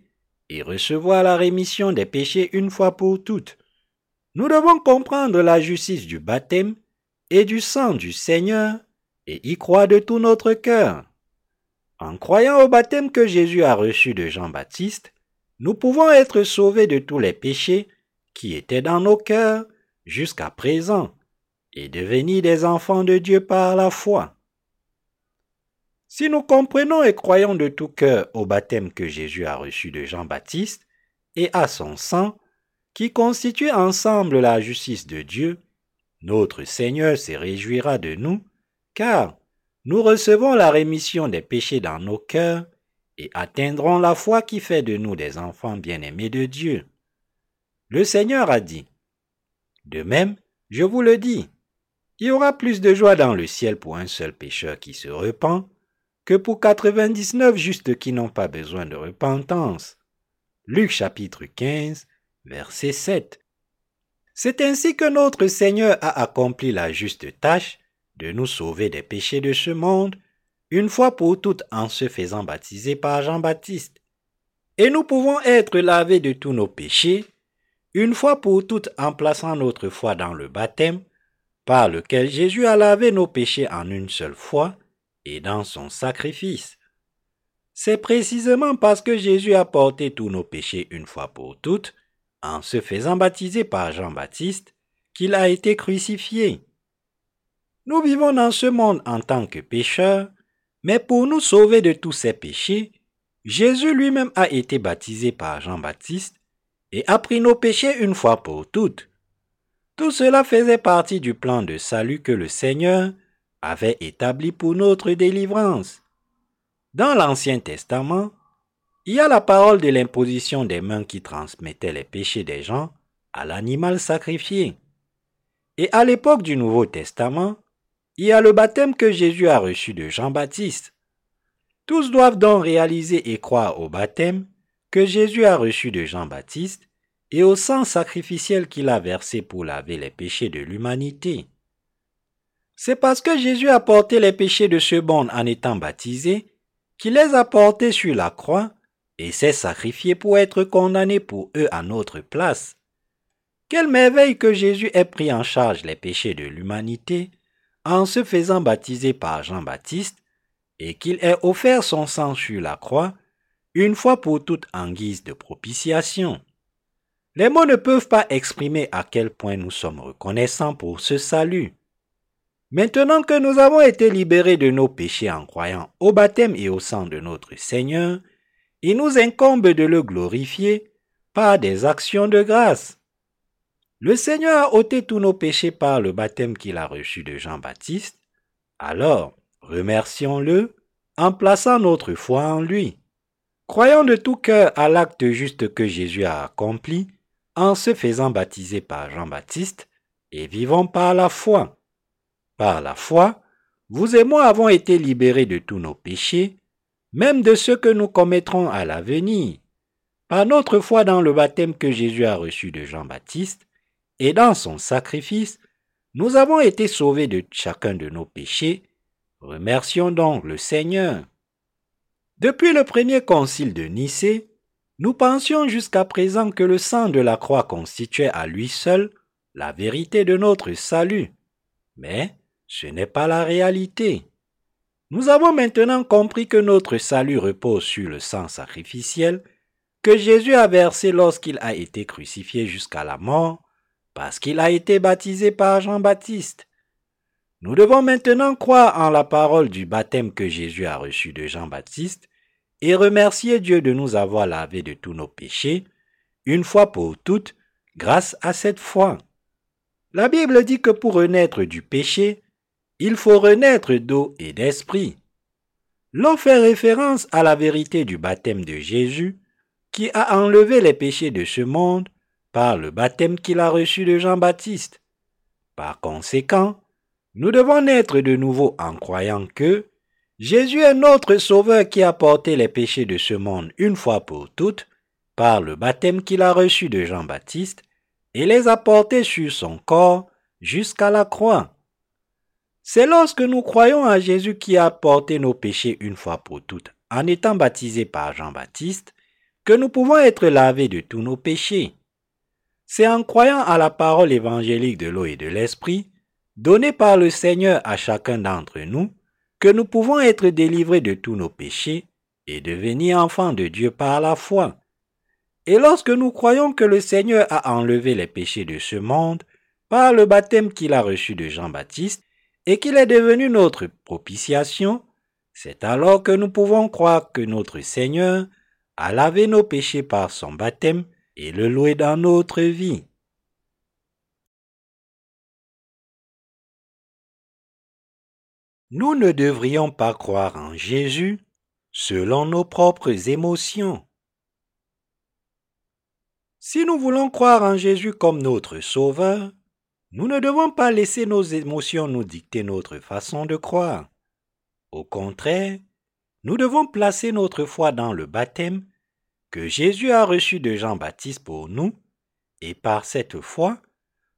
et recevoir la rémission des péchés une fois pour toutes. Nous devons comprendre la justice du baptême et du sang du Seigneur et y croire de tout notre cœur. En croyant au baptême que Jésus a reçu de Jean-Baptiste, nous pouvons être sauvés de tous les péchés qui étaient dans nos cœurs jusqu'à présent et devenir des enfants de Dieu par la foi. Si nous comprenons et croyons de tout cœur au baptême que Jésus a reçu de Jean-Baptiste et à son sang, qui constitue ensemble la justice de Dieu, notre Seigneur se réjouira de nous, car nous recevons la rémission des péchés dans nos cœurs et atteindrons la foi qui fait de nous des enfants bien-aimés de Dieu. Le Seigneur a dit, De même, je vous le dis, il y aura plus de joie dans le ciel pour un seul pécheur qui se repent que pour 99 justes qui n'ont pas besoin de repentance. Luc chapitre 15, verset 7. C'est ainsi que notre Seigneur a accompli la juste tâche de nous sauver des péchés de ce monde, une fois pour toutes en se faisant baptiser par Jean-Baptiste. Et nous pouvons être lavés de tous nos péchés, une fois pour toutes en plaçant notre foi dans le baptême, par lequel Jésus a lavé nos péchés en une seule fois, et dans son sacrifice. C'est précisément parce que Jésus a porté tous nos péchés une fois pour toutes, en se faisant baptiser par Jean-Baptiste, qu'il a été crucifié. Nous vivons dans ce monde en tant que pécheurs, mais pour nous sauver de tous ces péchés, Jésus lui-même a été baptisé par Jean-Baptiste et a pris nos péchés une fois pour toutes. Tout cela faisait partie du plan de salut que le Seigneur avait établi pour notre délivrance. Dans l'Ancien Testament, il y a la parole de l'imposition des mains qui transmettait les péchés des gens à l'animal sacrifié. Et à l'époque du Nouveau Testament, il y a le baptême que Jésus a reçu de Jean-Baptiste. Tous doivent donc réaliser et croire au baptême que Jésus a reçu de Jean-Baptiste et au sang sacrificiel qu'il a versé pour laver les péchés de l'humanité. C'est parce que Jésus a porté les péchés de ce monde en étant baptisé qu'il les a portés sur la croix et s'est sacrifié pour être condamné pour eux à notre place. Quelle merveille que Jésus ait pris en charge les péchés de l'humanité en se faisant baptiser par Jean-Baptiste et qu'il ait offert son sang sur la croix une fois pour toutes en guise de propitiation. Les mots ne peuvent pas exprimer à quel point nous sommes reconnaissants pour ce salut. Maintenant que nous avons été libérés de nos péchés en croyant au baptême et au sang de notre Seigneur, il nous incombe de le glorifier par des actions de grâce. Le Seigneur a ôté tous nos péchés par le baptême qu'il a reçu de Jean-Baptiste. Alors, remercions-le en plaçant notre foi en lui. Croyons de tout cœur à l'acte juste que Jésus a accompli en se faisant baptiser par Jean-Baptiste et vivons par la foi. Par la foi, vous et moi avons été libérés de tous nos péchés, même de ceux que nous commettrons à l'avenir. Par notre foi dans le baptême que Jésus a reçu de Jean-Baptiste et dans son sacrifice, nous avons été sauvés de chacun de nos péchés. Remercions donc le Seigneur. Depuis le premier concile de Nicée, nous pensions jusqu'à présent que le sang de la croix constituait à lui seul la vérité de notre salut. Mais ce n'est pas la réalité. Nous avons maintenant compris que notre salut repose sur le sang sacrificiel que Jésus a versé lorsqu'il a été crucifié jusqu'à la mort, parce qu'il a été baptisé par Jean-Baptiste. Nous devons maintenant croire en la parole du baptême que Jésus a reçu de Jean-Baptiste et remercier Dieu de nous avoir lavé de tous nos péchés, une fois pour toutes, grâce à cette foi. La Bible dit que pour renaître du péché, il faut renaître d'eau et d'esprit. L'eau fait référence à la vérité du baptême de Jésus, qui a enlevé les péchés de ce monde par le baptême qu'il a reçu de Jean-Baptiste. Par conséquent, Nous devons naître de nouveau en croyant que Jésus est notre Sauveur qui a porté les péchés de ce monde une fois pour toutes par le baptême qu'il a reçu de Jean-Baptiste et les a portés sur son corps jusqu'à la croix. C'est lorsque nous croyons à Jésus qui a porté nos péchés une fois pour toutes en étant baptisé par Jean-Baptiste que nous pouvons être lavés de tous nos péchés. C'est en croyant à la parole évangélique de l'eau et de l'esprit donnée par le Seigneur à chacun d'entre nous nous pouvons être délivrés de tous nos péchés et devenir enfants de Dieu par la foi. Et lorsque nous croyons que le Seigneur a enlevé les péchés de ce monde par le baptême qu'il a reçu de Jean-Baptiste et qu'il est devenu notre propitiation, c'est alors que nous pouvons croire que notre Seigneur a lavé nos péchés par son baptême et le louer dans notre vie. Nous ne devrions pas croire en Jésus selon nos propres émotions. Si nous voulons croire en Jésus comme notre Sauveur, nous ne devons pas laisser nos émotions nous dicter notre façon de croire. Au contraire, nous devons placer notre foi dans le baptême que Jésus a reçu de Jean-Baptiste pour nous, et par cette foi,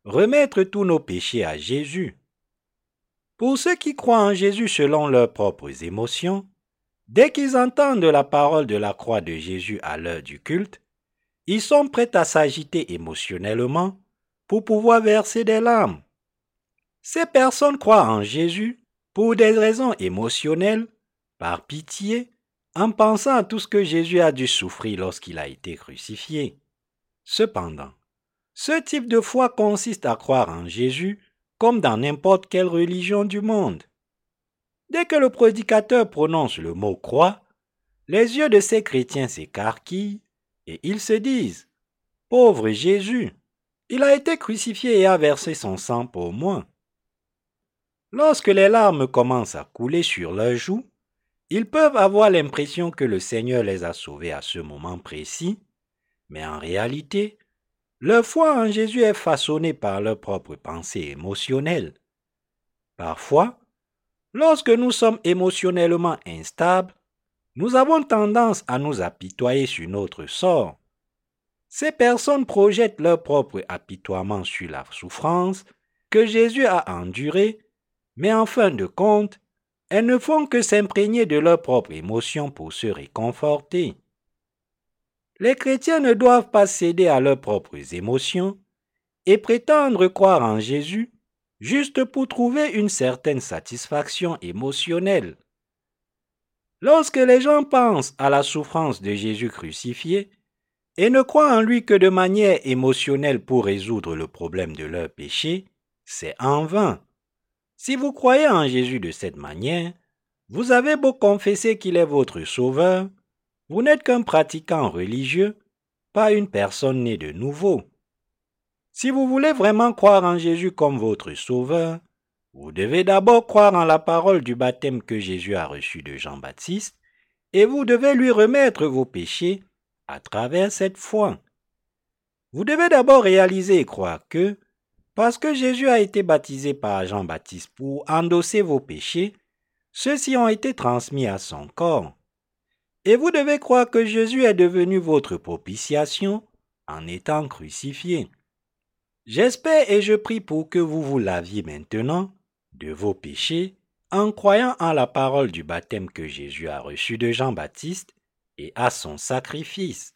remettre tous nos péchés à Jésus. Pour ceux qui croient en Jésus selon leurs propres émotions, dès qu'ils entendent la parole de la croix de Jésus à l'heure du culte, ils sont prêts à s'agiter émotionnellement pour pouvoir verser des larmes. Ces personnes croient en Jésus pour des raisons émotionnelles, par pitié, en pensant à tout ce que Jésus a dû souffrir lorsqu'il a été crucifié. Cependant, ce type de foi consiste à croire en Jésus comme dans n'importe quelle religion du monde. Dès que le prédicateur prononce le mot croix, les yeux de ces chrétiens s'écarquillent et ils se disent Pauvre Jésus, il a été crucifié et a versé son sang pour moi. Lorsque les larmes commencent à couler sur leurs joues, ils peuvent avoir l'impression que le Seigneur les a sauvés à ce moment précis, mais en réalité, leur foi en Jésus est façonnée par leurs propres pensées émotionnelles. Parfois, lorsque nous sommes émotionnellement instables, nous avons tendance à nous apitoyer sur notre sort. Ces personnes projettent leur propre apitoiement sur la souffrance que Jésus a endurée, mais en fin de compte, elles ne font que s'imprégner de leurs propres émotions pour se réconforter. Les chrétiens ne doivent pas céder à leurs propres émotions et prétendre croire en Jésus juste pour trouver une certaine satisfaction émotionnelle. Lorsque les gens pensent à la souffrance de Jésus crucifié et ne croient en lui que de manière émotionnelle pour résoudre le problème de leur péché, c'est en vain. Si vous croyez en Jésus de cette manière, vous avez beau confesser qu'il est votre sauveur, vous n'êtes qu'un pratiquant religieux, pas une personne née de nouveau. Si vous voulez vraiment croire en Jésus comme votre sauveur, vous devez d'abord croire en la parole du baptême que Jésus a reçu de Jean-Baptiste, et vous devez lui remettre vos péchés à travers cette foi. Vous devez d'abord réaliser et croire que, parce que Jésus a été baptisé par Jean-Baptiste pour endosser vos péchés, ceux-ci ont été transmis à son corps. Et vous devez croire que Jésus est devenu votre propitiation en étant crucifié. J'espère et je prie pour que vous vous laviez maintenant de vos péchés en croyant en la parole du baptême que Jésus a reçu de Jean-Baptiste et à son sacrifice.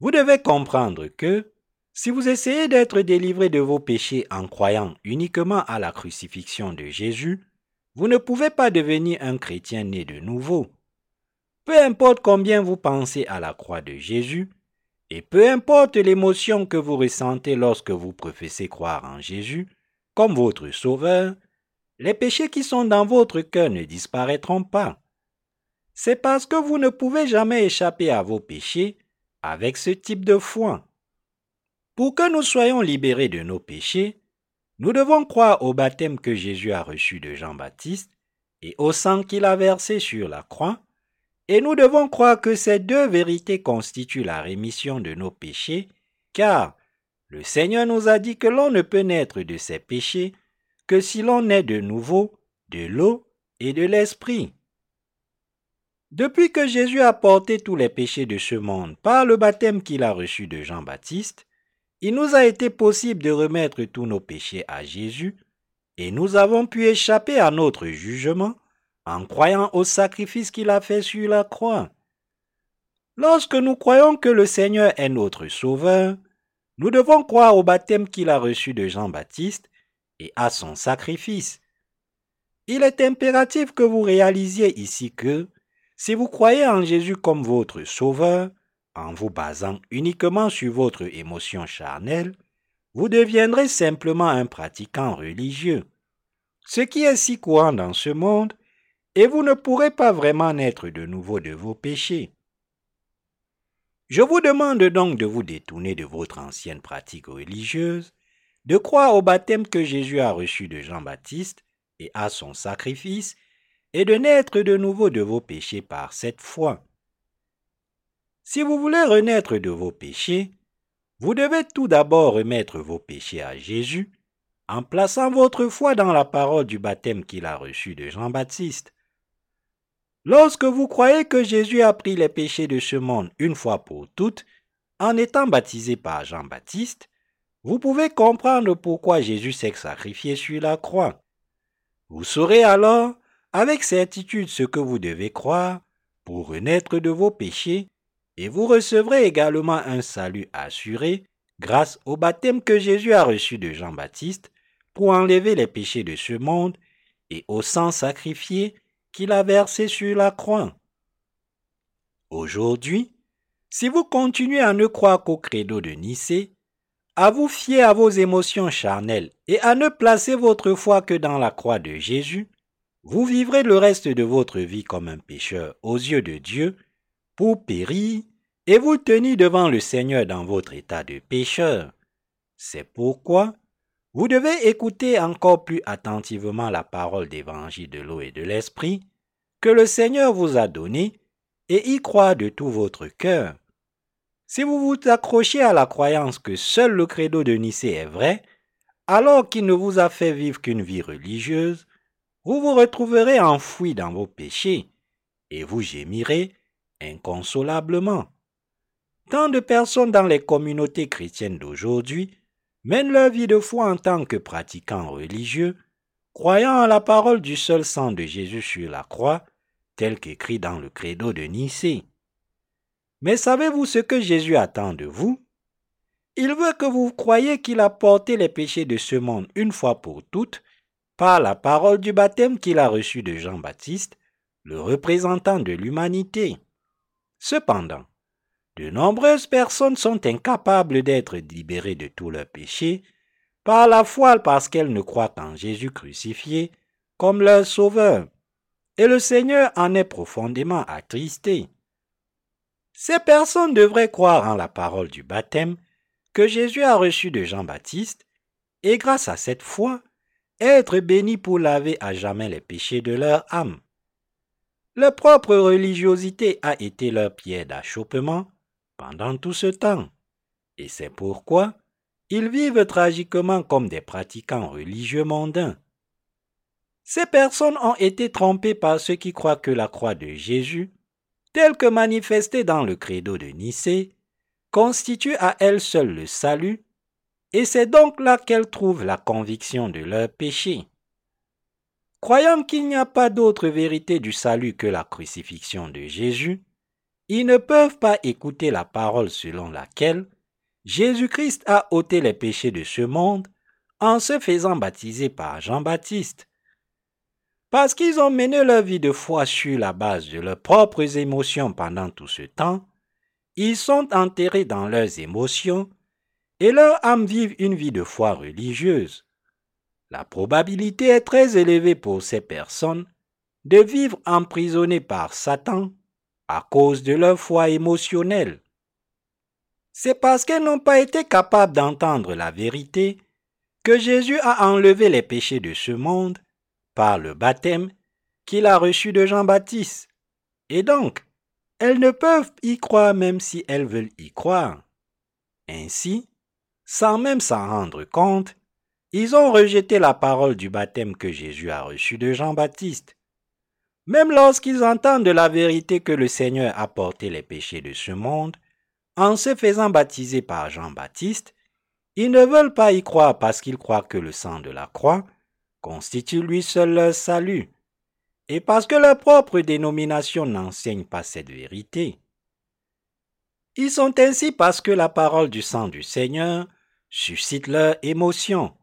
Vous devez comprendre que si vous essayez d'être délivré de vos péchés en croyant uniquement à la crucifixion de Jésus, vous ne pouvez pas devenir un chrétien né de nouveau. Peu importe combien vous pensez à la croix de Jésus, et peu importe l'émotion que vous ressentez lorsque vous professez croire en Jésus comme votre Sauveur, les péchés qui sont dans votre cœur ne disparaîtront pas. C'est parce que vous ne pouvez jamais échapper à vos péchés avec ce type de foi. Pour que nous soyons libérés de nos péchés, nous devons croire au baptême que Jésus a reçu de Jean-Baptiste et au sang qu'il a versé sur la croix, et nous devons croire que ces deux vérités constituent la rémission de nos péchés, car le Seigneur nous a dit que l'on ne peut naître de ses péchés que si l'on est de nouveau de l'eau et de l'esprit. Depuis que Jésus a porté tous les péchés de ce monde par le baptême qu'il a reçu de Jean-Baptiste, il nous a été possible de remettre tous nos péchés à Jésus et nous avons pu échapper à notre jugement en croyant au sacrifice qu'il a fait sur la croix. Lorsque nous croyons que le Seigneur est notre Sauveur, nous devons croire au baptême qu'il a reçu de Jean-Baptiste et à son sacrifice. Il est impératif que vous réalisiez ici que, si vous croyez en Jésus comme votre Sauveur, en vous basant uniquement sur votre émotion charnelle, vous deviendrez simplement un pratiquant religieux. Ce qui est si courant dans ce monde, et vous ne pourrez pas vraiment naître de nouveau de vos péchés. Je vous demande donc de vous détourner de votre ancienne pratique religieuse, de croire au baptême que Jésus a reçu de Jean-Baptiste et à son sacrifice, et de naître de nouveau de vos péchés par cette foi. Si vous voulez renaître de vos péchés, vous devez tout d'abord remettre vos péchés à Jésus en plaçant votre foi dans la parole du baptême qu'il a reçu de Jean-Baptiste. Lorsque vous croyez que Jésus a pris les péchés de ce monde une fois pour toutes, en étant baptisé par Jean-Baptiste, vous pouvez comprendre pourquoi Jésus s'est sacrifié sur la croix. Vous saurez alors avec certitude ce que vous devez croire pour renaître de vos péchés, et vous recevrez également un salut assuré grâce au baptême que Jésus a reçu de Jean-Baptiste pour enlever les péchés de ce monde et au sang sacrifié qu'il a versé sur la croix. Aujourd'hui, si vous continuez à ne croire qu'au credo de Nicée, à vous fier à vos émotions charnelles et à ne placer votre foi que dans la croix de Jésus, vous vivrez le reste de votre vie comme un pécheur aux yeux de Dieu pour périr et vous tenir devant le Seigneur dans votre état de pécheur. C'est pourquoi vous devez écouter encore plus attentivement la parole d'évangile de l'eau et de l'esprit que le Seigneur vous a donnée et y croire de tout votre cœur. Si vous vous accrochez à la croyance que seul le credo de Nicée est vrai, alors qu'il ne vous a fait vivre qu'une vie religieuse, vous vous retrouverez enfoui dans vos péchés et vous gémirez inconsolablement. Tant de personnes dans les communautés chrétiennes d'aujourd'hui mènent leur vie de foi en tant que pratiquants religieux, croyant en la parole du seul sang de Jésus sur la croix, tel qu'écrit dans le credo de Nicée. Mais savez-vous ce que Jésus attend de vous? Il veut que vous croyiez qu'il a porté les péchés de ce monde une fois pour toutes par la parole du baptême qu'il a reçu de Jean-Baptiste, le représentant de l'humanité. Cependant, de nombreuses personnes sont incapables d'être libérées de tous leurs péchés par la foi parce qu'elles ne croient qu'en Jésus crucifié comme leur sauveur. Et le Seigneur en est profondément attristé. Ces personnes devraient croire en la parole du baptême que Jésus a reçu de Jean-Baptiste et grâce à cette foi, être bénis pour laver à jamais les péchés de leur âme. Leur propre religiosité a été leur pierre d'achoppement pendant tout ce temps. Et c'est pourquoi ils vivent tragiquement comme des pratiquants religieux mondains. Ces personnes ont été trompées par ceux qui croient que la croix de Jésus, telle que manifestée dans le credo de Nicée, constitue à elle seule le salut, et c'est donc là qu'elles trouvent la conviction de leur péché. Croyant qu'il n'y a pas d'autre vérité du salut que la crucifixion de Jésus, ils ne peuvent pas écouter la parole selon laquelle Jésus-Christ a ôté les péchés de ce monde en se faisant baptiser par Jean-Baptiste. Parce qu'ils ont mené leur vie de foi sur la base de leurs propres émotions pendant tout ce temps, ils sont enterrés dans leurs émotions et leur âme vive une vie de foi religieuse. La probabilité est très élevée pour ces personnes de vivre emprisonnées par Satan à cause de leur foi émotionnelle. C'est parce qu'elles n'ont pas été capables d'entendre la vérité que Jésus a enlevé les péchés de ce monde par le baptême qu'il a reçu de Jean-Baptiste. Et donc, elles ne peuvent y croire même si elles veulent y croire. Ainsi, sans même s'en rendre compte, Ils ont rejeté la parole du baptême que Jésus a reçu de Jean-Baptiste. Même lorsqu'ils entendent la vérité que le Seigneur a porté les péchés de ce monde, en se faisant baptiser par Jean-Baptiste, ils ne veulent pas y croire parce qu'ils croient que le sang de la croix constitue lui seul leur salut, et parce que leur propre dénomination n'enseigne pas cette vérité. Ils sont ainsi parce que la parole du sang du Seigneur suscite leur émotion.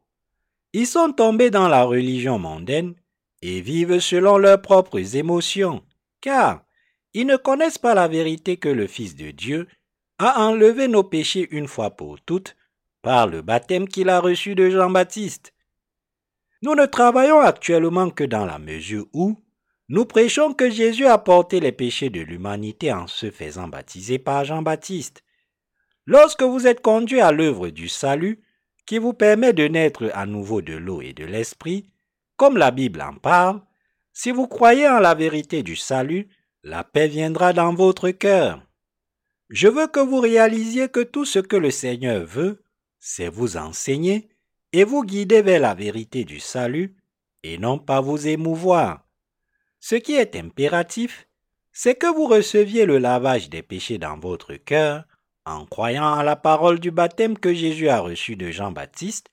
Ils sont tombés dans la religion mondaine et vivent selon leurs propres émotions, car ils ne connaissent pas la vérité que le Fils de Dieu a enlevé nos péchés une fois pour toutes par le baptême qu'il a reçu de Jean-Baptiste. Nous ne travaillons actuellement que dans la mesure où nous prêchons que Jésus a porté les péchés de l'humanité en se faisant baptiser par Jean-Baptiste. Lorsque vous êtes conduit à l'œuvre du salut, qui vous permet de naître à nouveau de l'eau et de l'esprit, comme la Bible en parle, si vous croyez en la vérité du salut, la paix viendra dans votre cœur. Je veux que vous réalisiez que tout ce que le Seigneur veut, c'est vous enseigner et vous guider vers la vérité du salut et non pas vous émouvoir. Ce qui est impératif, c'est que vous receviez le lavage des péchés dans votre cœur en croyant à la parole du baptême que Jésus a reçu de Jean-Baptiste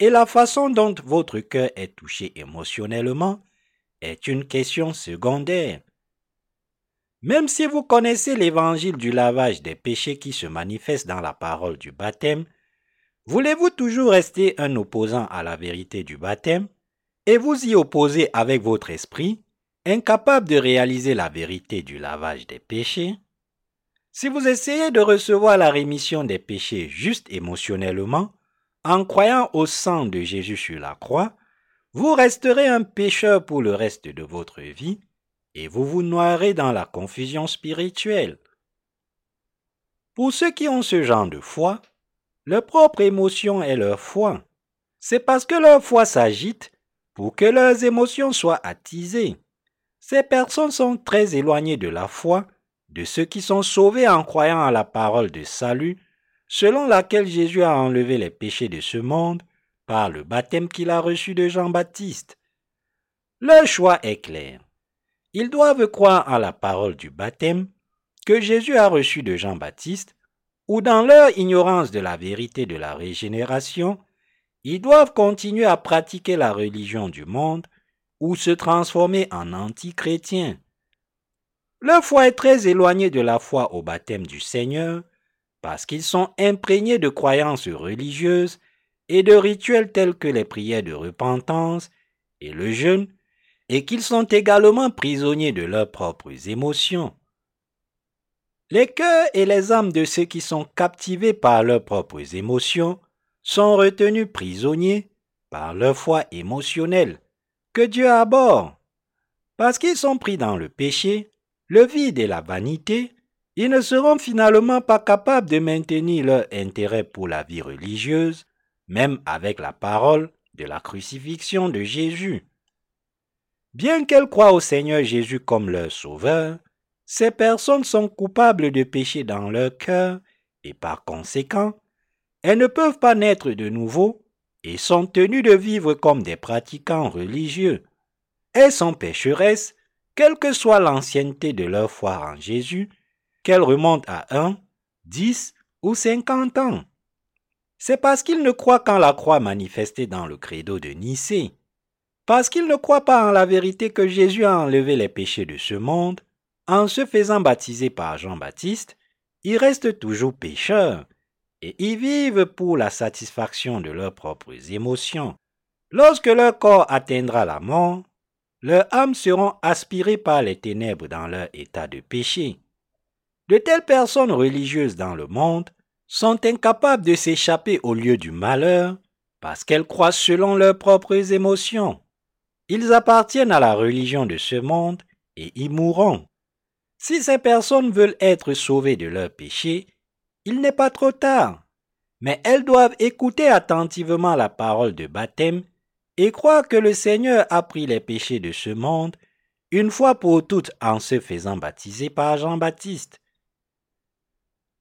et la façon dont votre cœur est touché émotionnellement est une question secondaire. Même si vous connaissez l'évangile du lavage des péchés qui se manifeste dans la parole du baptême, voulez-vous toujours rester un opposant à la vérité du baptême et vous y opposer avec votre esprit, incapable de réaliser la vérité du lavage des péchés? Si vous essayez de recevoir la rémission des péchés juste émotionnellement, en croyant au sang de Jésus sur la croix, vous resterez un pécheur pour le reste de votre vie et vous vous noierez dans la confusion spirituelle. Pour ceux qui ont ce genre de foi, leur propre émotion est leur foi. C'est parce que leur foi s'agite pour que leurs émotions soient attisées. Ces personnes sont très éloignées de la foi de ceux qui sont sauvés en croyant à la parole de salut, selon laquelle Jésus a enlevé les péchés de ce monde par le baptême qu'il a reçu de Jean-Baptiste. Leur choix est clair. Ils doivent croire à la parole du baptême que Jésus a reçu de Jean-Baptiste, ou dans leur ignorance de la vérité de la régénération, ils doivent continuer à pratiquer la religion du monde ou se transformer en anti-chrétiens. Leur foi est très éloignée de la foi au baptême du Seigneur parce qu'ils sont imprégnés de croyances religieuses et de rituels tels que les prières de repentance et le jeûne et qu'ils sont également prisonniers de leurs propres émotions. Les cœurs et les âmes de ceux qui sont captivés par leurs propres émotions sont retenus prisonniers par leur foi émotionnelle que Dieu aborde. Parce qu'ils sont pris dans le péché, le vide et la vanité, ils ne seront finalement pas capables de maintenir leur intérêt pour la vie religieuse, même avec la parole de la crucifixion de Jésus. Bien qu'elles croient au Seigneur Jésus comme leur sauveur, ces personnes sont coupables de péché dans leur cœur et par conséquent, elles ne peuvent pas naître de nouveau et sont tenues de vivre comme des pratiquants religieux. Elles sont pécheresses, quelle que soit l'ancienneté de leur foi en Jésus, qu'elles remontent à un, dix ou cinquante ans. C'est parce qu'ils ne croient qu'en la croix manifestée dans le credo de Nicée parce qu'ils ne croient pas en la vérité que Jésus a enlevé les péchés de ce monde, en se faisant baptiser par Jean-Baptiste, ils restent toujours pécheurs et ils vivent pour la satisfaction de leurs propres émotions. Lorsque leur corps atteindra la mort, leurs âmes seront aspirées par les ténèbres dans leur état de péché. De telles personnes religieuses dans le monde sont incapables de s'échapper au lieu du malheur parce qu'elles croient selon leurs propres émotions. Ils appartiennent à la religion de ce monde et y mourront. Si ces personnes veulent être sauvées de leurs péchés, il n'est pas trop tard, mais elles doivent écouter attentivement la parole de baptême et croire que le Seigneur a pris les péchés de ce monde une fois pour toutes en se faisant baptiser par Jean-Baptiste.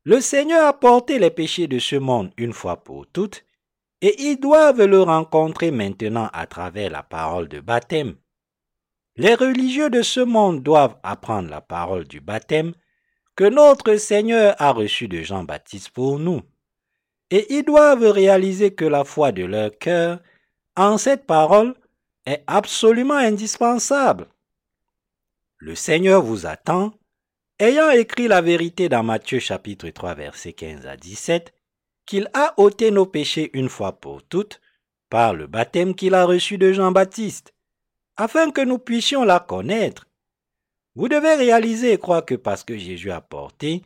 Le Seigneur a porté les péchés de ce monde une fois pour toutes, et ils doivent le rencontrer maintenant à travers la parole de baptême. Les religieux de ce monde doivent apprendre la parole du baptême que notre Seigneur a reçue de Jean-Baptiste pour nous. Et ils doivent réaliser que la foi de leur cœur en cette parole est absolument indispensable. Le Seigneur vous attend, ayant écrit la vérité dans Matthieu chapitre 3 versets 15 à 17, qu'il a ôté nos péchés une fois pour toutes par le baptême qu'il a reçu de Jean-Baptiste, afin que nous puissions la connaître. Vous devez réaliser et croire que parce que Jésus a porté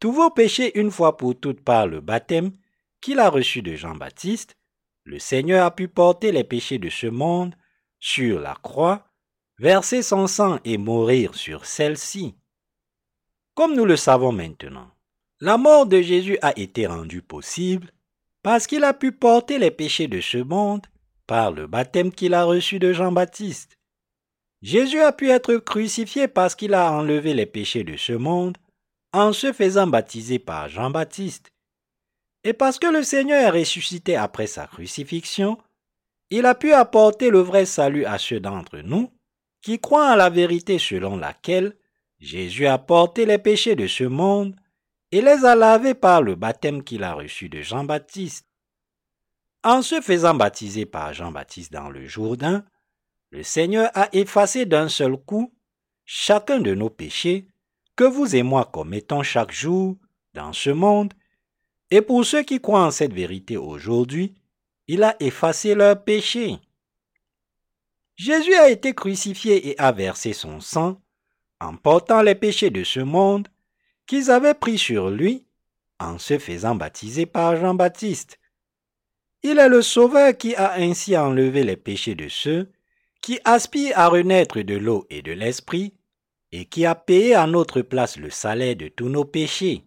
tous vos péchés une fois pour toutes par le baptême qu'il a reçu de Jean-Baptiste, le Seigneur a pu porter les péchés de ce monde sur la croix, verser son sang et mourir sur celle-ci. Comme nous le savons maintenant, la mort de Jésus a été rendue possible parce qu'il a pu porter les péchés de ce monde par le baptême qu'il a reçu de Jean-Baptiste. Jésus a pu être crucifié parce qu'il a enlevé les péchés de ce monde en se faisant baptiser par Jean-Baptiste. Et parce que le Seigneur est ressuscité après sa crucifixion, il a pu apporter le vrai salut à ceux d'entre nous qui croient à la vérité selon laquelle Jésus a porté les péchés de ce monde et les a lavés par le baptême qu'il a reçu de Jean-Baptiste. En se faisant baptiser par Jean-Baptiste dans le Jourdain, le Seigneur a effacé d'un seul coup chacun de nos péchés que vous et moi commettons chaque jour dans ce monde, et pour ceux qui croient en cette vérité aujourd'hui, il a effacé leurs péchés. Jésus a été crucifié et a versé son sang en portant les péchés de ce monde qu'ils avaient pris sur lui en se faisant baptiser par Jean-Baptiste. Il est le Sauveur qui a ainsi enlevé les péchés de ceux qui aspirent à renaître de l'eau et de l'esprit, et qui a payé à notre place le salaire de tous nos péchés.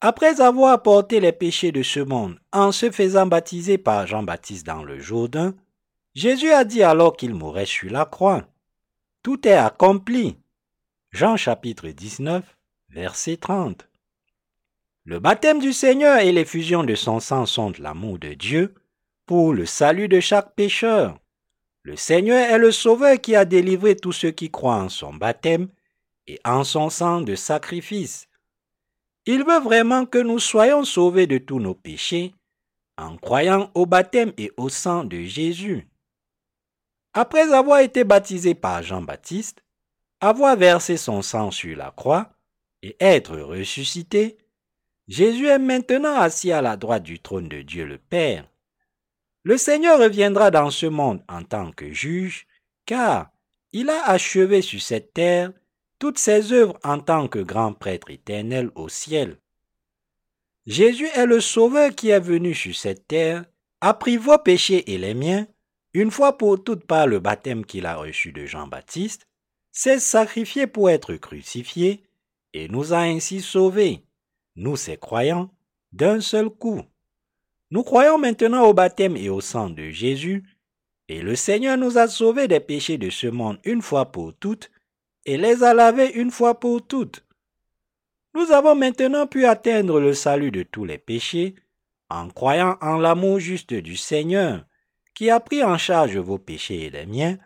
Après avoir porté les péchés de ce monde en se faisant baptiser par Jean-Baptiste dans le Jourdain, Jésus a dit alors qu'il mourrait sur la croix. Tout est accompli. Jean chapitre 19, verset 30. Le baptême du Seigneur et l'effusion de son sang sont l'amour de Dieu pour le salut de chaque pécheur. Le Seigneur est le Sauveur qui a délivré tous ceux qui croient en son baptême et en son sang de sacrifice. Il veut vraiment que nous soyons sauvés de tous nos péchés en croyant au baptême et au sang de Jésus. Après avoir été baptisé par Jean-Baptiste, avoir versé son sang sur la croix, et être ressuscité, Jésus est maintenant assis à la droite du trône de Dieu le Père. Le Seigneur reviendra dans ce monde en tant que juge, car il a achevé sur cette terre toutes ses œuvres en tant que grand prêtre éternel au ciel. Jésus est le Sauveur qui est venu sur cette terre, a pris vos péchés et les miens, une fois pour toutes par le baptême qu'il a reçu de Jean-Baptiste, s'est sacrifié pour être crucifié, et nous a ainsi sauvés, nous ces croyants, d'un seul coup. Nous croyons maintenant au baptême et au sang de Jésus, et le Seigneur nous a sauvés des péchés de ce monde une fois pour toutes, et les a lavés une fois pour toutes. Nous avons maintenant pu atteindre le salut de tous les péchés en croyant en l'amour juste du Seigneur, qui a pris en charge vos péchés et les miens,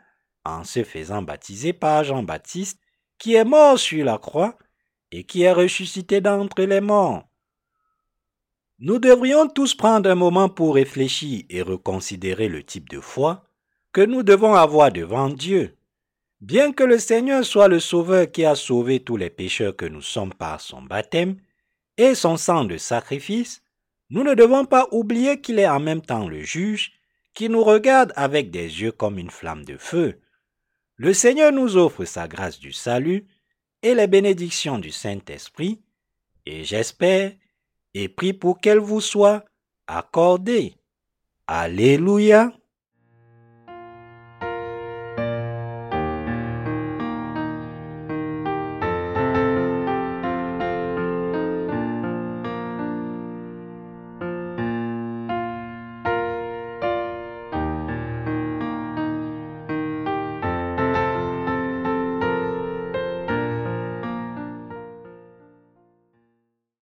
en se faisant baptiser par Jean-Baptiste, qui est mort sur la croix et qui est ressuscité d'entre les morts. Nous devrions tous prendre un moment pour réfléchir et reconsidérer le type de foi que nous devons avoir devant Dieu. Bien que le Seigneur soit le Sauveur qui a sauvé tous les pécheurs que nous sommes par son baptême et son sang de sacrifice, nous ne devons pas oublier qu'il est en même temps le juge qui nous regarde avec des yeux comme une flamme de feu. Le Seigneur nous offre sa grâce du salut et les bénédictions du Saint-Esprit, et j'espère et prie pour qu'elles vous soient accordées. Alléluia.